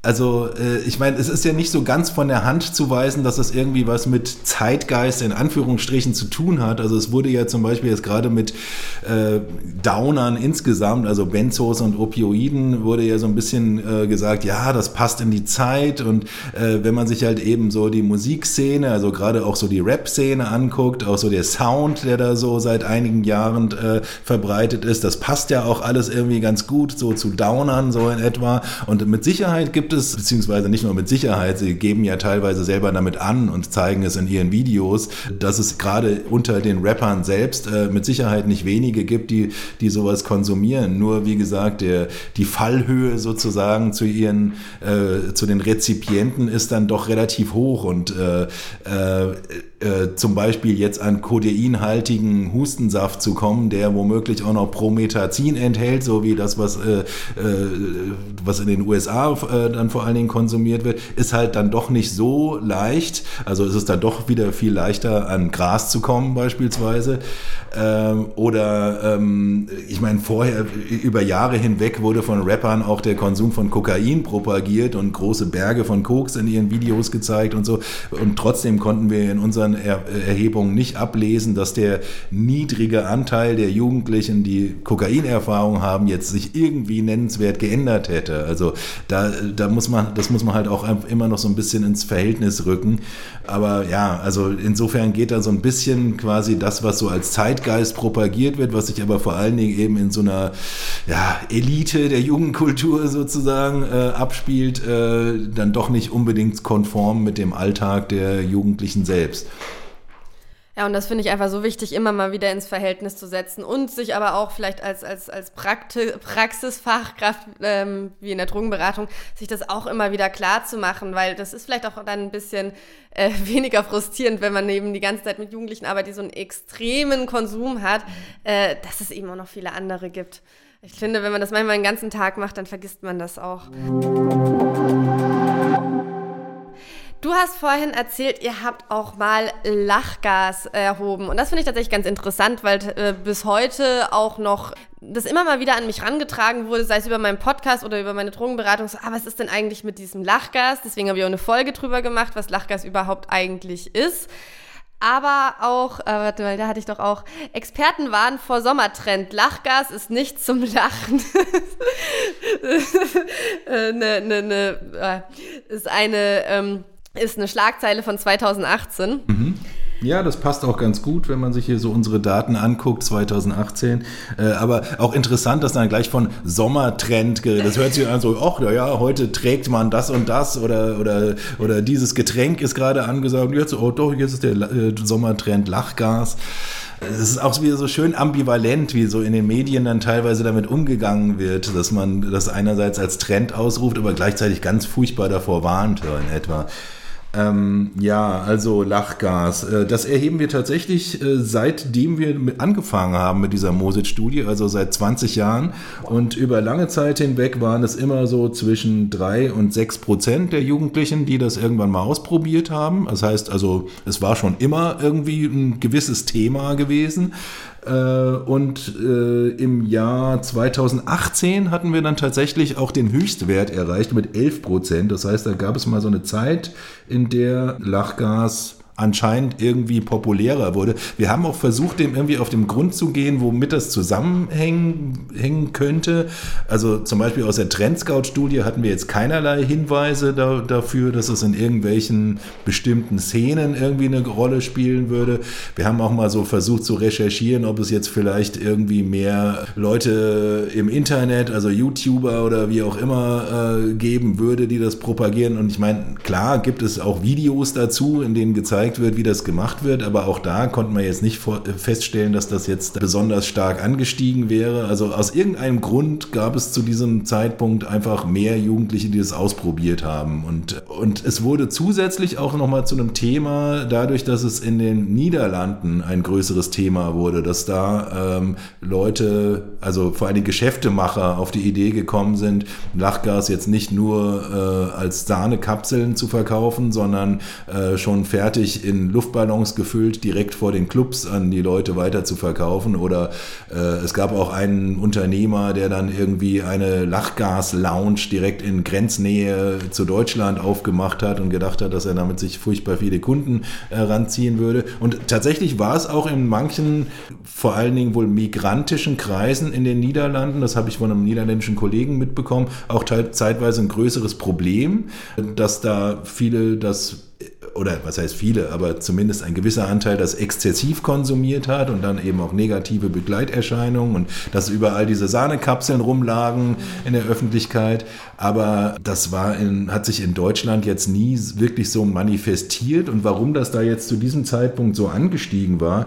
also äh, ich meine, es ist ja nicht so ganz von der Hand zu weisen, dass das irgendwie was mit Zeitgeist in Anführungsstrichen zu tun hat. Also es wurde ja zum Beispiel jetzt gerade mit äh, Downern insgesamt, also Benzos und Opioiden, wurde ja so ein bisschen äh, gesagt, ja, das passt in die Zeit. Und äh, wenn man sich halt eben so die Musikszene, also gerade auch so die Rap-Szene anguckt, auch so der Sound, der da so seit einigen Jahren äh, verbreitet ist, das passt ja auch alles irgendwie ganz gut so zu Downern so in etwa. Und mit Sicherheit gibt es es, beziehungsweise nicht nur mit Sicherheit, sie geben ja teilweise selber damit an und zeigen es in ihren Videos, dass es gerade unter den Rappern selbst äh, mit Sicherheit nicht wenige gibt, die, die sowas konsumieren. Nur wie gesagt, der, die Fallhöhe sozusagen zu ihren, äh, zu den Rezipienten ist dann doch relativ hoch und äh, äh, zum Beispiel jetzt an kodeinhaltigen Hustensaft zu kommen, der womöglich auch noch Promethazin enthält, so wie das, was, äh, äh, was in den USA äh, dann vor allen Dingen konsumiert wird, ist halt dann doch nicht so leicht. Also ist es dann doch wieder viel leichter, an Gras zu kommen beispielsweise. Ähm, oder ähm, ich meine, vorher über Jahre hinweg wurde von Rappern auch der Konsum von Kokain propagiert und große Berge von Koks in ihren Videos gezeigt und so. Und trotzdem konnten wir in unseren er Erhebungen nicht ablesen, dass der niedrige Anteil der Jugendlichen, die Kokainerfahrung haben, jetzt sich irgendwie nennenswert geändert hätte. Also da, da muss man, das muss man halt auch immer noch so ein bisschen ins Verhältnis rücken. Aber ja, also insofern geht da so ein bisschen quasi das, was so als Zeitgeist propagiert wird, was sich aber vor allen Dingen eben in so einer ja, Elite der Jugendkultur sozusagen äh, abspielt, äh, dann doch nicht unbedingt konform mit dem Alltag der Jugendlichen selbst. Ja, und das finde ich einfach so wichtig, immer mal wieder ins Verhältnis zu setzen und sich aber auch vielleicht als, als, als Prakti Praxisfachkraft, ähm, wie in der Drogenberatung, sich das auch immer wieder klar zu machen, weil das ist vielleicht auch dann ein bisschen äh, weniger frustrierend, wenn man eben die ganze Zeit mit Jugendlichen arbeitet, die so einen extremen Konsum hat, äh, dass es eben auch noch viele andere gibt. Ich finde, wenn man das manchmal den ganzen Tag macht, dann vergisst man das auch. Du hast vorhin erzählt, ihr habt auch mal Lachgas erhoben. Und das finde ich tatsächlich ganz interessant, weil äh, bis heute auch noch das immer mal wieder an mich rangetragen wurde, sei es über meinen Podcast oder über meine Drogenberatung, so, ah, was ist denn eigentlich mit diesem Lachgas? Deswegen habe ich auch eine Folge drüber gemacht, was Lachgas überhaupt eigentlich ist. Aber auch, äh, warte mal, da hatte ich doch auch, Experten waren vor Sommertrend. Lachgas ist nicht zum Lachen. äh, ne, ne, ne, äh, ist eine, ähm, ist eine Schlagzeile von 2018. Mhm. Ja, das passt auch ganz gut, wenn man sich hier so unsere Daten anguckt, 2018. Äh, aber auch interessant, dass dann gleich von Sommertrend. Das hört sich an so, ach, ja, heute trägt man das und das oder, oder, oder dieses Getränk ist gerade angesagt. Jetzt, oh doch, jetzt ist der äh, Sommertrend Lachgas. Es ist auch wieder so schön ambivalent, wie so in den Medien dann teilweise damit umgegangen wird, dass man das einerseits als Trend ausruft, aber gleichzeitig ganz furchtbar davor warnt, in etwa. Ähm, ja, also Lachgas. Äh, das erheben wir tatsächlich äh, seitdem wir angefangen haben mit dieser Mosit-Studie, also seit 20 Jahren. Und über lange Zeit hinweg waren es immer so zwischen 3 und 6 Prozent der Jugendlichen, die das irgendwann mal ausprobiert haben. Das heißt also, es war schon immer irgendwie ein gewisses Thema gewesen. Äh, und äh, im Jahr 2018 hatten wir dann tatsächlich auch den Höchstwert erreicht mit 11 Prozent. Das heißt, da gab es mal so eine Zeit, in der Lachgas anscheinend irgendwie populärer wurde. Wir haben auch versucht, dem irgendwie auf den Grund zu gehen, womit das zusammenhängen könnte. Also zum Beispiel aus der Trendscout-Studie hatten wir jetzt keinerlei Hinweise da, dafür, dass es in irgendwelchen bestimmten Szenen irgendwie eine Rolle spielen würde. Wir haben auch mal so versucht zu recherchieren, ob es jetzt vielleicht irgendwie mehr Leute im Internet, also YouTuber oder wie auch immer, äh, geben würde, die das propagieren. Und ich meine, klar gibt es auch Videos dazu, in denen gezeigt gezeigt wird, wie das gemacht wird. Aber auch da konnte man jetzt nicht feststellen, dass das jetzt besonders stark angestiegen wäre. Also aus irgendeinem Grund gab es zu diesem Zeitpunkt einfach mehr Jugendliche, die das ausprobiert haben. Und, und es wurde zusätzlich auch nochmal zu einem Thema, dadurch, dass es in den Niederlanden ein größeres Thema wurde, dass da ähm, Leute, also vor allem Geschäftemacher auf die Idee gekommen sind, Lachgas jetzt nicht nur äh, als Sahnekapseln zu verkaufen, sondern äh, schon fertig in Luftballons gefüllt, direkt vor den Clubs an die Leute weiter zu verkaufen. Oder äh, es gab auch einen Unternehmer, der dann irgendwie eine Lachgas-Lounge direkt in Grenznähe zu Deutschland aufgemacht hat und gedacht hat, dass er damit sich furchtbar viele Kunden äh, ranziehen würde. Und tatsächlich war es auch in manchen, vor allen Dingen wohl migrantischen Kreisen in den Niederlanden, das habe ich von einem niederländischen Kollegen mitbekommen, auch zeitweise ein größeres Problem, dass da viele das oder was heißt viele, aber zumindest ein gewisser Anteil das exzessiv konsumiert hat und dann eben auch negative Begleiterscheinungen und dass überall diese Sahnekapseln rumlagen in der Öffentlichkeit. Aber das war in, hat sich in Deutschland jetzt nie wirklich so manifestiert und warum das da jetzt zu diesem Zeitpunkt so angestiegen war,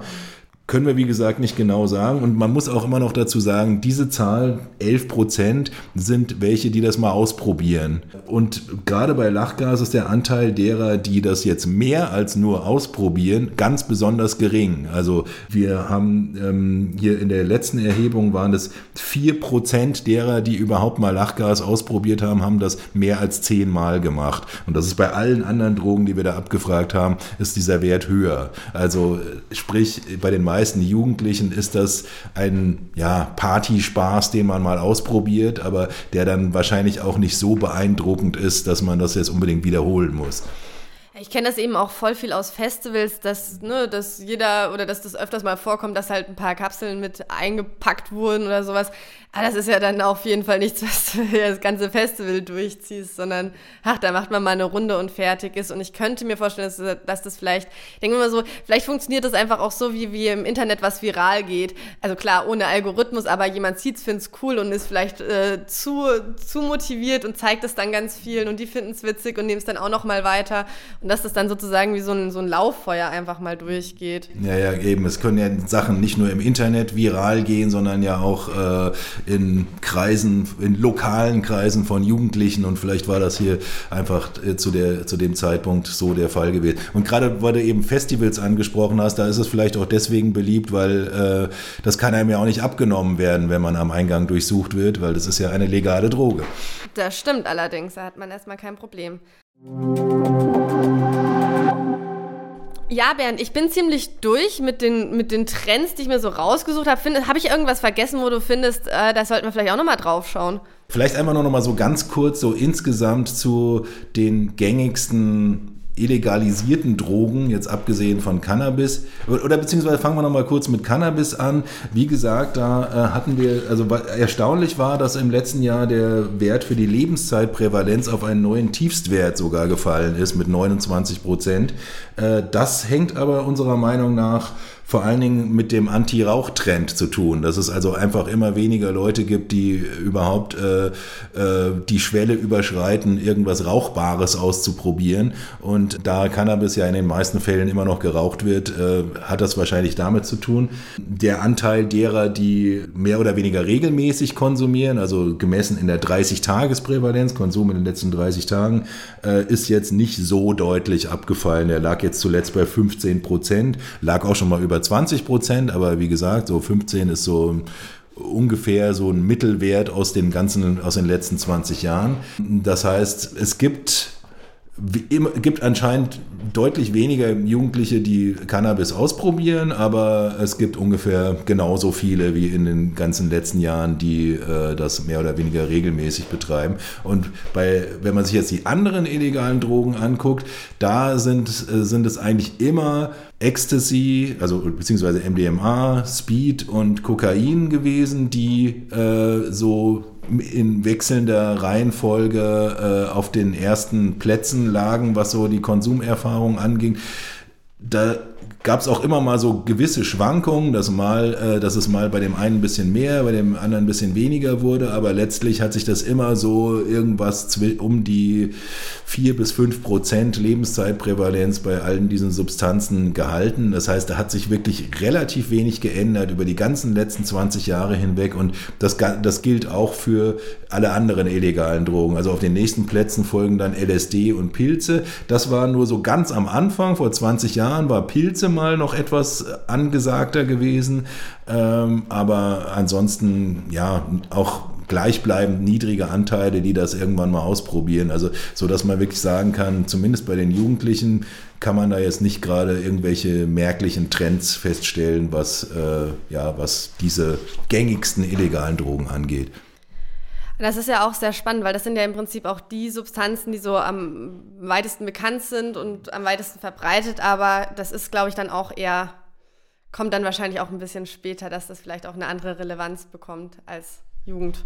können wir, wie gesagt, nicht genau sagen. Und man muss auch immer noch dazu sagen, diese Zahl, 11 Prozent, sind welche, die das mal ausprobieren. Und gerade bei Lachgas ist der Anteil derer, die das jetzt mehr als nur ausprobieren, ganz besonders gering. Also wir haben ähm, hier in der letzten Erhebung waren es 4 Prozent derer, die überhaupt mal Lachgas ausprobiert haben, haben das mehr als zehnmal gemacht. Und das ist bei allen anderen Drogen, die wir da abgefragt haben, ist dieser Wert höher. Also sprich, bei den meisten meisten Jugendlichen ist das ein ja, Partyspaß, den man mal ausprobiert, aber der dann wahrscheinlich auch nicht so beeindruckend ist, dass man das jetzt unbedingt wiederholen muss. Ich kenne das eben auch voll viel aus Festivals, dass, ne, dass jeder oder dass das öfters mal vorkommt, dass halt ein paar Kapseln mit eingepackt wurden oder sowas. Aber das ist ja dann auf jeden Fall nichts, was du das ganze Festival durchziehst, sondern ach, da macht man mal eine Runde und fertig ist. Und ich könnte mir vorstellen, dass, dass das vielleicht, ich denke mal so, vielleicht funktioniert das einfach auch so, wie, wie im Internet was viral geht. Also klar, ohne Algorithmus, aber jemand sieht's, findet's cool und ist vielleicht äh, zu, zu motiviert und zeigt es dann ganz vielen und die finden's witzig und nehmen es dann auch noch mal weiter. Und dass das dann sozusagen wie so ein, so ein Lauffeuer einfach mal durchgeht. Ja, ja, eben. Es können ja Sachen nicht nur im Internet viral gehen, sondern ja auch äh, in Kreisen, in lokalen Kreisen von Jugendlichen und vielleicht war das hier einfach äh, zu, der, zu dem Zeitpunkt so der Fall gewesen. Und gerade weil du eben Festivals angesprochen hast, da ist es vielleicht auch deswegen beliebt, weil äh, das kann einem ja auch nicht abgenommen werden, wenn man am Eingang durchsucht wird, weil das ist ja eine legale Droge. Das stimmt allerdings, da hat man erstmal kein Problem. Ja, Bernd, ich bin ziemlich durch mit den, mit den Trends, die ich mir so rausgesucht habe. Habe ich irgendwas vergessen, wo du findest, äh, da sollten wir vielleicht auch nochmal drauf schauen? Vielleicht einfach nur nochmal so ganz kurz, so insgesamt zu den gängigsten illegalisierten Drogen, jetzt abgesehen von Cannabis, oder beziehungsweise fangen wir nochmal kurz mit Cannabis an. Wie gesagt, da äh, hatten wir, also erstaunlich war, dass im letzten Jahr der Wert für die Lebenszeitprävalenz auf einen neuen Tiefstwert sogar gefallen ist mit 29 Prozent. Äh, das hängt aber unserer Meinung nach vor allen Dingen mit dem Anti-Rauch-Trend zu tun, dass es also einfach immer weniger Leute gibt, die überhaupt äh, äh, die Schwelle überschreiten, irgendwas Rauchbares auszuprobieren. Und da Cannabis ja in den meisten Fällen immer noch geraucht wird, äh, hat das wahrscheinlich damit zu tun. Der Anteil derer, die mehr oder weniger regelmäßig konsumieren, also gemessen in der 30-Tages-Prävalenz, Konsum in den letzten 30 Tagen, äh, ist jetzt nicht so deutlich abgefallen. Der lag jetzt zuletzt bei 15 Prozent, lag auch schon mal über 20 Prozent, aber wie gesagt, so 15 ist so ungefähr so ein Mittelwert aus den ganzen, aus den letzten 20 Jahren. Das heißt, es gibt, gibt anscheinend deutlich weniger Jugendliche, die Cannabis ausprobieren, aber es gibt ungefähr genauso viele wie in den ganzen letzten Jahren, die äh, das mehr oder weniger regelmäßig betreiben. Und bei, wenn man sich jetzt die anderen illegalen Drogen anguckt, da sind, äh, sind es eigentlich immer Ecstasy, also beziehungsweise MDMA, Speed und Kokain gewesen, die äh, so in wechselnder Reihenfolge äh, auf den ersten Plätzen lagen, was so die Konsumerfahrung anging. Da gab es auch immer mal so gewisse Schwankungen, dass, mal, äh, dass es mal bei dem einen ein bisschen mehr, bei dem anderen ein bisschen weniger wurde, aber letztlich hat sich das immer so irgendwas um die 4 bis 5 Prozent Lebenszeitprävalenz bei allen diesen Substanzen gehalten. Das heißt, da hat sich wirklich relativ wenig geändert über die ganzen letzten 20 Jahre hinweg und das, das gilt auch für alle anderen illegalen Drogen. Also auf den nächsten Plätzen folgen dann LSD und Pilze. Das war nur so ganz am Anfang, vor 20 Jahren war Pilze mal noch etwas angesagter gewesen, ähm, aber ansonsten ja auch gleichbleibend niedrige Anteile, die das irgendwann mal ausprobieren. Also so, dass man wirklich sagen kann, zumindest bei den Jugendlichen kann man da jetzt nicht gerade irgendwelche merklichen Trends feststellen, was äh, ja was diese gängigsten illegalen Drogen angeht. Das ist ja auch sehr spannend, weil das sind ja im Prinzip auch die Substanzen, die so am weitesten bekannt sind und am weitesten verbreitet, aber das ist, glaube ich, dann auch eher, kommt dann wahrscheinlich auch ein bisschen später, dass das vielleicht auch eine andere Relevanz bekommt als Jugend.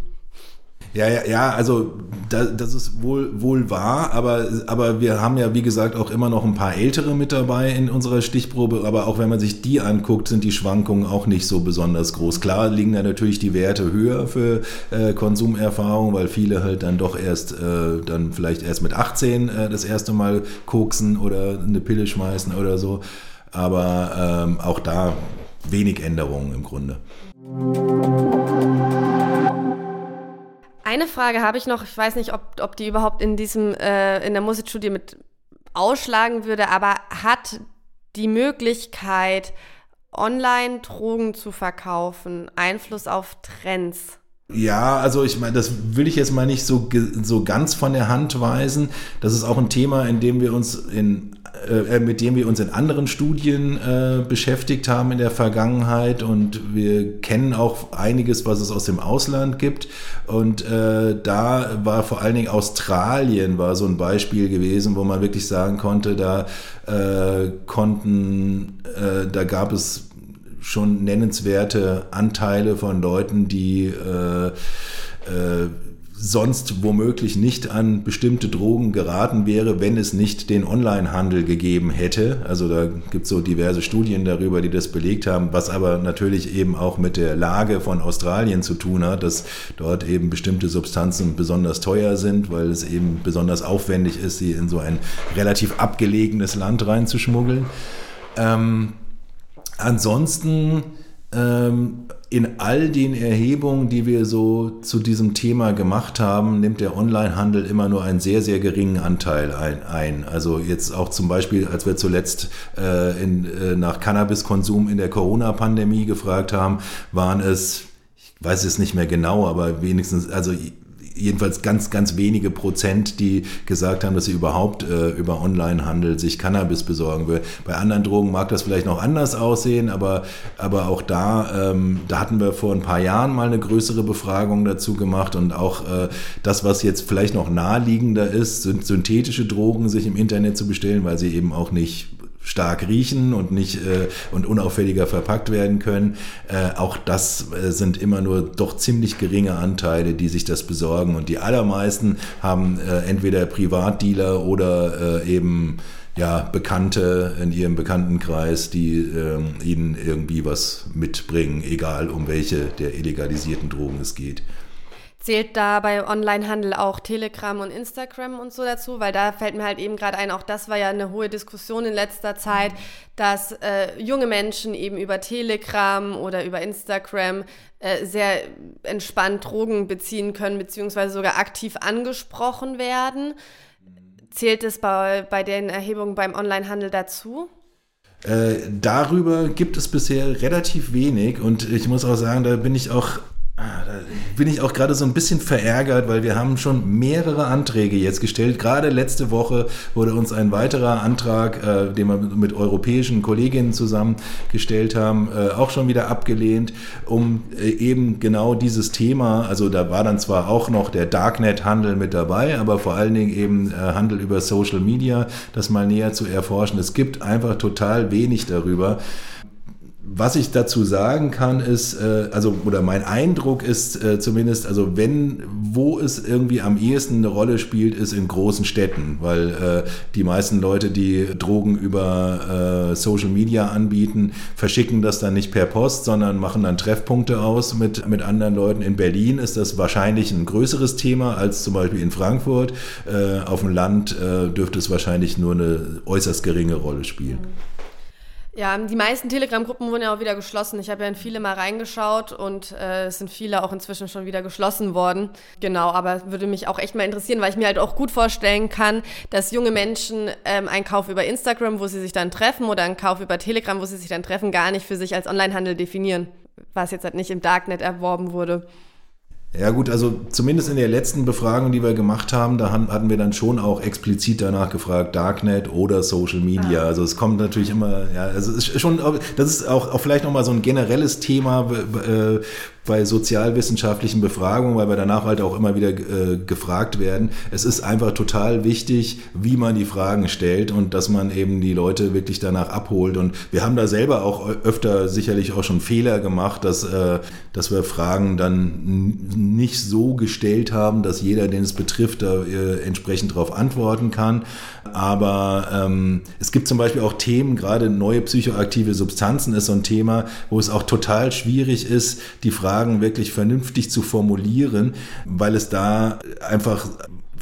Ja, ja, ja, also da, das ist wohl, wohl wahr, aber, aber wir haben ja, wie gesagt, auch immer noch ein paar Ältere mit dabei in unserer Stichprobe, aber auch wenn man sich die anguckt, sind die Schwankungen auch nicht so besonders groß. Klar liegen da natürlich die Werte höher für äh, Konsumerfahrung, weil viele halt dann doch erst, äh, dann vielleicht erst mit 18 äh, das erste Mal koksen oder eine Pille schmeißen oder so, aber ähm, auch da wenig Änderungen im Grunde. Eine Frage habe ich noch. Ich weiß nicht, ob, ob die überhaupt in diesem, äh, in der Musikstudie mit ausschlagen würde, aber hat die Möglichkeit, online Drogen zu verkaufen, Einfluss auf Trends? Ja, also ich meine, das will ich jetzt mal nicht so, so ganz von der Hand weisen. Das ist auch ein Thema, in dem wir uns in äh, mit dem wir uns in anderen Studien äh, beschäftigt haben in der Vergangenheit und wir kennen auch einiges, was es aus dem Ausland gibt. Und äh, da war vor allen Dingen Australien war so ein Beispiel gewesen, wo man wirklich sagen konnte, da äh, konnten, äh, da gab es schon nennenswerte Anteile von Leuten, die äh, äh, sonst womöglich nicht an bestimmte Drogen geraten wäre, wenn es nicht den Onlinehandel gegeben hätte. Also da gibt es so diverse Studien darüber, die das belegt haben, was aber natürlich eben auch mit der Lage von Australien zu tun hat, dass dort eben bestimmte Substanzen besonders teuer sind, weil es eben besonders aufwendig ist, sie in so ein relativ abgelegenes Land reinzuschmuggeln. Ähm, ansonsten in all den Erhebungen, die wir so zu diesem Thema gemacht haben, nimmt der Onlinehandel immer nur einen sehr, sehr geringen Anteil ein. Also jetzt auch zum Beispiel, als wir zuletzt äh, in, äh, nach Cannabiskonsum in der Corona-Pandemie gefragt haben, waren es, ich weiß es nicht mehr genau, aber wenigstens, also jedenfalls ganz, ganz wenige Prozent, die gesagt haben, dass sie überhaupt äh, über Onlinehandel sich Cannabis besorgen will. Bei anderen Drogen mag das vielleicht noch anders aussehen, aber, aber auch da, ähm, da hatten wir vor ein paar Jahren mal eine größere Befragung dazu gemacht und auch äh, das, was jetzt vielleicht noch naheliegender ist, sind synthetische Drogen sich im Internet zu bestellen, weil sie eben auch nicht stark riechen und nicht äh, und unauffälliger verpackt werden können. Äh, auch das äh, sind immer nur doch ziemlich geringe Anteile, die sich das besorgen. Und die allermeisten haben äh, entweder Privatdealer oder äh, eben ja, Bekannte in ihrem Bekanntenkreis, die äh, ihnen irgendwie was mitbringen, egal um welche der illegalisierten Drogen es geht. Zählt da bei Onlinehandel auch Telegram und Instagram und so dazu? Weil da fällt mir halt eben gerade ein, auch das war ja eine hohe Diskussion in letzter Zeit, dass äh, junge Menschen eben über Telegram oder über Instagram äh, sehr entspannt Drogen beziehen können, beziehungsweise sogar aktiv angesprochen werden. Zählt es bei, bei den Erhebungen beim Onlinehandel dazu? Äh, darüber gibt es bisher relativ wenig und ich muss auch sagen, da bin ich auch Ah, da bin ich auch gerade so ein bisschen verärgert, weil wir haben schon mehrere Anträge jetzt gestellt. Gerade letzte Woche wurde uns ein weiterer Antrag, äh, den wir mit europäischen Kolleginnen zusammen gestellt haben, äh, auch schon wieder abgelehnt, um äh, eben genau dieses Thema, also da war dann zwar auch noch der Darknet-Handel mit dabei, aber vor allen Dingen eben äh, Handel über Social Media, das mal näher zu erforschen. Es gibt einfach total wenig darüber. Was ich dazu sagen kann, ist, äh, also, oder mein Eindruck ist äh, zumindest, also wenn, wo es irgendwie am ehesten eine Rolle spielt, ist in großen Städten, weil äh, die meisten Leute, die Drogen über äh, Social Media anbieten, verschicken das dann nicht per Post, sondern machen dann Treffpunkte aus mit, mit anderen Leuten. In Berlin ist das wahrscheinlich ein größeres Thema als zum Beispiel in Frankfurt. Äh, auf dem Land äh, dürfte es wahrscheinlich nur eine äußerst geringe Rolle spielen. Mhm. Ja, die meisten Telegram-Gruppen wurden ja auch wieder geschlossen. Ich habe ja in viele mal reingeschaut und äh, es sind viele auch inzwischen schon wieder geschlossen worden. Genau, aber würde mich auch echt mal interessieren, weil ich mir halt auch gut vorstellen kann, dass junge Menschen ähm, einen Kauf über Instagram, wo sie sich dann treffen, oder einen Kauf über Telegram, wo sie sich dann treffen, gar nicht für sich als Onlinehandel definieren, was jetzt halt nicht im Darknet erworben wurde. Ja gut, also zumindest in der letzten Befragung, die wir gemacht haben, da hatten wir dann schon auch explizit danach gefragt, Darknet oder Social Media. Ah. Also es kommt natürlich immer, ja, also es ist schon, das ist auch, auch vielleicht nochmal so ein generelles Thema, äh, bei sozialwissenschaftlichen Befragungen, weil wir danach halt auch immer wieder äh, gefragt werden. Es ist einfach total wichtig, wie man die Fragen stellt und dass man eben die Leute wirklich danach abholt. Und wir haben da selber auch öfter sicherlich auch schon Fehler gemacht, dass, äh, dass wir Fragen dann nicht so gestellt haben, dass jeder, den es betrifft, da äh, entsprechend darauf antworten kann. Aber ähm, es gibt zum Beispiel auch Themen, gerade neue psychoaktive Substanzen ist so ein Thema, wo es auch total schwierig ist, die Frage Fragen wirklich vernünftig zu formulieren, weil es da einfach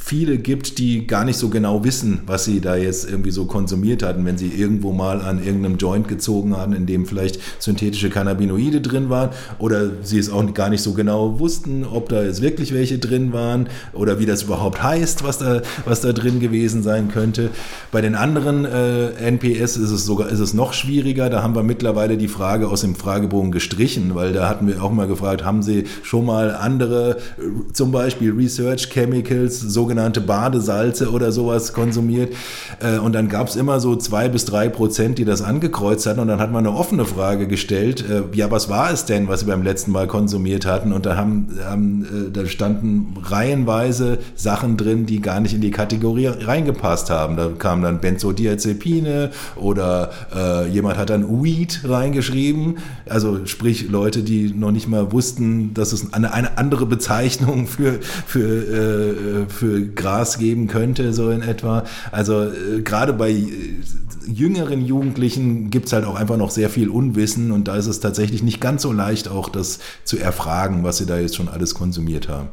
viele gibt, die gar nicht so genau wissen, was sie da jetzt irgendwie so konsumiert hatten, wenn sie irgendwo mal an irgendeinem Joint gezogen hatten, in dem vielleicht synthetische Cannabinoide drin waren oder sie es auch gar nicht so genau wussten, ob da jetzt wirklich welche drin waren oder wie das überhaupt heißt, was da, was da drin gewesen sein könnte. Bei den anderen äh, NPS ist es sogar ist es noch schwieriger. Da haben wir mittlerweile die Frage aus dem Fragebogen gestrichen, weil da hatten wir auch mal gefragt, haben Sie schon mal andere, äh, zum Beispiel Research Chemicals, sogenannte sogenannte Badesalze oder sowas konsumiert. Äh, und dann gab es immer so zwei bis drei Prozent, die das angekreuzt hatten. Und dann hat man eine offene Frage gestellt, äh, ja, was war es denn, was sie beim letzten Mal konsumiert hatten? Und da haben, haben äh, da standen reihenweise Sachen drin, die gar nicht in die Kategorie reingepasst haben. Da kam dann Benzodiazepine oder äh, jemand hat dann Weed reingeschrieben. Also sprich Leute, die noch nicht mal wussten, dass es eine, eine andere Bezeichnung für, für, äh, für Gras geben könnte, so in etwa. Also äh, gerade bei äh, jüngeren Jugendlichen gibt es halt auch einfach noch sehr viel Unwissen und da ist es tatsächlich nicht ganz so leicht, auch das zu erfragen, was sie da jetzt schon alles konsumiert haben.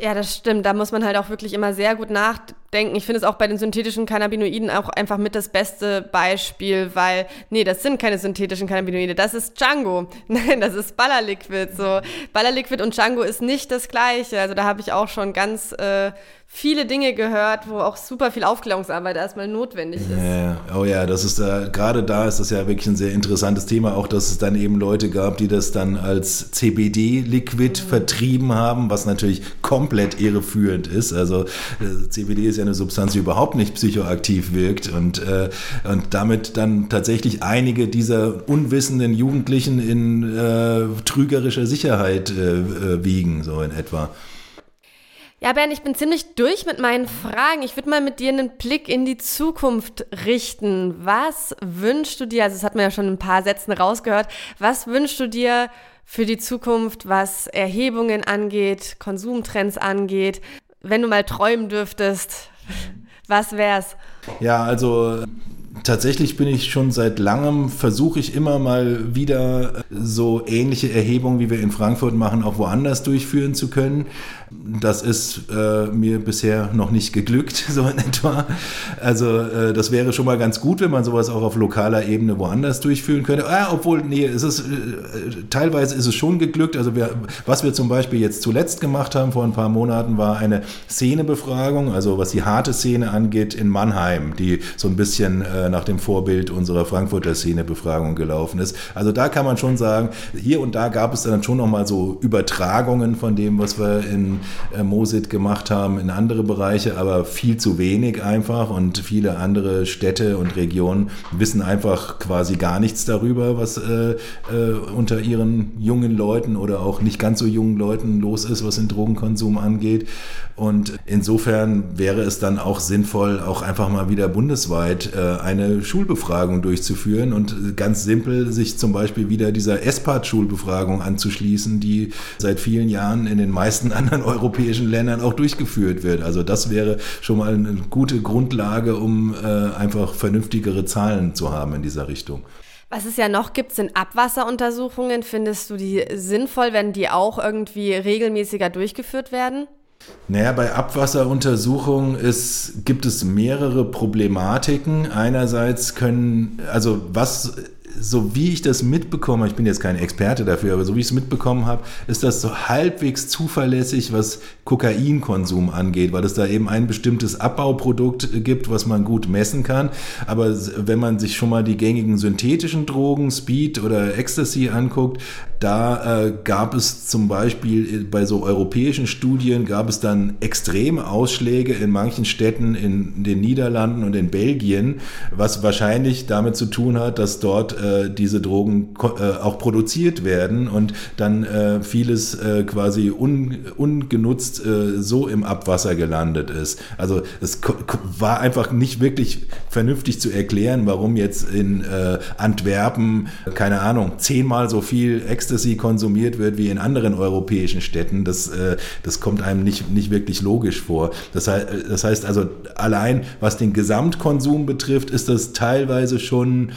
Ja, das stimmt. Da muss man halt auch wirklich immer sehr gut nachdenken. Ich finde es auch bei den synthetischen Cannabinoiden auch einfach mit das beste Beispiel, weil, nee, das sind keine synthetischen Cannabinoide. Das ist Django. Nein, das ist Ballerliquid. So, Ballerliquid und Django ist nicht das Gleiche. Also da habe ich auch schon ganz äh, viele Dinge gehört, wo auch super viel Aufklärungsarbeit erstmal notwendig ist. Ja, oh ja, das ist da, gerade da ist das ja wirklich ein sehr interessantes Thema, auch dass es dann eben Leute gab, die das dann als CBD-Liquid mhm. vertrieben haben, was natürlich komplett irreführend ist. Also äh, CBD ist ja eine Substanz, die überhaupt nicht psychoaktiv wirkt und, äh, und damit dann tatsächlich einige dieser unwissenden Jugendlichen in äh, trügerischer Sicherheit äh, äh, wiegen, so in etwa. Ja, Ben, ich bin ziemlich durch mit meinen Fragen. Ich würde mal mit dir einen Blick in die Zukunft richten. Was wünschst du dir, also das hat man ja schon ein paar Sätzen rausgehört, was wünschst du dir für die Zukunft, was Erhebungen angeht, Konsumtrends angeht? Wenn du mal träumen dürftest, was wär's? Ja, also tatsächlich bin ich schon seit langem, versuche ich immer mal wieder so ähnliche Erhebungen, wie wir in Frankfurt machen, auch woanders durchführen zu können. Das ist äh, mir bisher noch nicht geglückt, so in etwa. Also äh, das wäre schon mal ganz gut, wenn man sowas auch auf lokaler Ebene woanders durchführen könnte. Ah, obwohl, nee, es ist, äh, teilweise ist es schon geglückt. Also wir, was wir zum Beispiel jetzt zuletzt gemacht haben vor ein paar Monaten, war eine Szenebefragung, also was die harte Szene angeht in Mannheim, die so ein bisschen äh, nach dem Vorbild unserer Frankfurter Szenebefragung gelaufen ist. Also da kann man schon sagen, hier und da gab es dann schon nochmal so Übertragungen von dem, was wir in äh, Mosit gemacht haben, in andere Bereiche, aber viel zu wenig einfach und viele andere Städte und Regionen wissen einfach quasi gar nichts darüber, was äh, äh, unter ihren jungen Leuten oder auch nicht ganz so jungen Leuten los ist, was den Drogenkonsum angeht. Und insofern wäre es dann auch sinnvoll, auch einfach mal wieder bundesweit äh, eine Schulbefragung durchzuführen und ganz simpel sich zum Beispiel wieder dieser ESPAD-Schulbefragung anzuschließen, die seit vielen Jahren in den meisten anderen europäischen Ländern auch durchgeführt wird. Also das wäre schon mal eine gute Grundlage, um äh, einfach vernünftigere Zahlen zu haben in dieser Richtung. Was es ja noch gibt, sind Abwasseruntersuchungen. Findest du die sinnvoll, wenn die auch irgendwie regelmäßiger durchgeführt werden? Naja, bei Abwasseruntersuchungen ist, gibt es mehrere Problematiken. Einerseits können, also was so wie ich das mitbekomme, ich bin jetzt kein Experte dafür, aber so wie ich es mitbekommen habe, ist das so halbwegs zuverlässig, was Kokainkonsum angeht, weil es da eben ein bestimmtes Abbauprodukt gibt, was man gut messen kann. Aber wenn man sich schon mal die gängigen synthetischen Drogen, Speed oder Ecstasy anguckt, da äh, gab es zum Beispiel bei so europäischen Studien gab es dann extreme Ausschläge in manchen Städten in den Niederlanden und in Belgien, was wahrscheinlich damit zu tun hat, dass dort äh, diese Drogen äh, auch produziert werden und dann äh, vieles äh, quasi un, ungenutzt äh, so im Abwasser gelandet ist. Also es war einfach nicht wirklich vernünftig zu erklären, warum jetzt in Antwerpen, keine Ahnung, zehnmal so viel Ecstasy Ecstasy konsumiert wird wie in anderen europäischen Städten, das, äh, das kommt einem nicht, nicht wirklich logisch vor. Das, das heißt also, allein was den Gesamtkonsum betrifft, ist das teilweise schon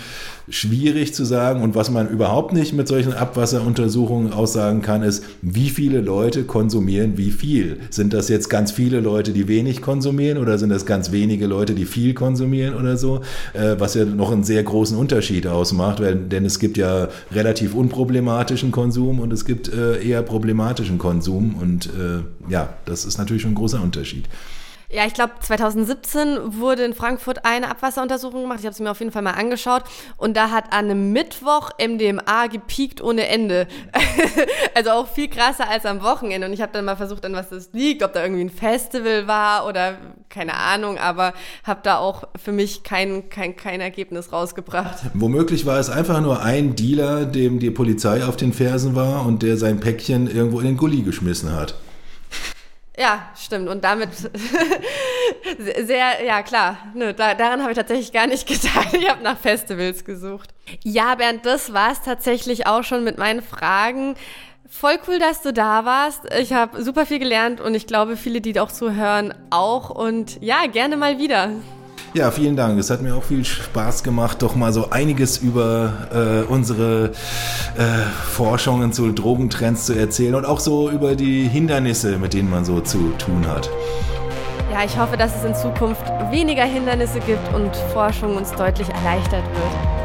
schwierig zu sagen. Und was man überhaupt nicht mit solchen Abwasseruntersuchungen aussagen kann, ist, wie viele Leute konsumieren wie viel. Sind das jetzt ganz viele Leute, die wenig konsumieren oder sind das ganz wenige Leute, die viel konsumieren oder so? Äh, was ja noch einen sehr großen Unterschied ausmacht, weil, denn es gibt ja relativ unproblematischen Konsum und es gibt äh, eher problematischen Konsum. Und äh, ja, das ist natürlich schon ein großer Unterschied. Ja, ich glaube, 2017 wurde in Frankfurt eine Abwasseruntersuchung gemacht. Ich habe sie mir auf jeden Fall mal angeschaut. Und da hat an einem Mittwoch MDMA gepiekt ohne Ende. also auch viel krasser als am Wochenende. Und ich habe dann mal versucht, an was das liegt, ob da irgendwie ein Festival war oder keine Ahnung. Aber habe da auch für mich kein, kein, kein Ergebnis rausgebracht. Womöglich war es einfach nur ein Dealer, dem die Polizei auf den Fersen war und der sein Päckchen irgendwo in den Gully geschmissen hat. Ja, stimmt. Und damit sehr, ja klar, ne, da, daran habe ich tatsächlich gar nicht gedacht. Ich habe nach Festivals gesucht. Ja, Bernd, das war es tatsächlich auch schon mit meinen Fragen. Voll cool, dass du da warst. Ich habe super viel gelernt und ich glaube, viele, die auch zuhören, auch. Und ja, gerne mal wieder. Ja, vielen Dank. Es hat mir auch viel Spaß gemacht, doch mal so einiges über äh, unsere äh, Forschungen zu Drogentrends zu erzählen und auch so über die Hindernisse, mit denen man so zu tun hat. Ja, ich hoffe, dass es in Zukunft weniger Hindernisse gibt und Forschung uns deutlich erleichtert wird.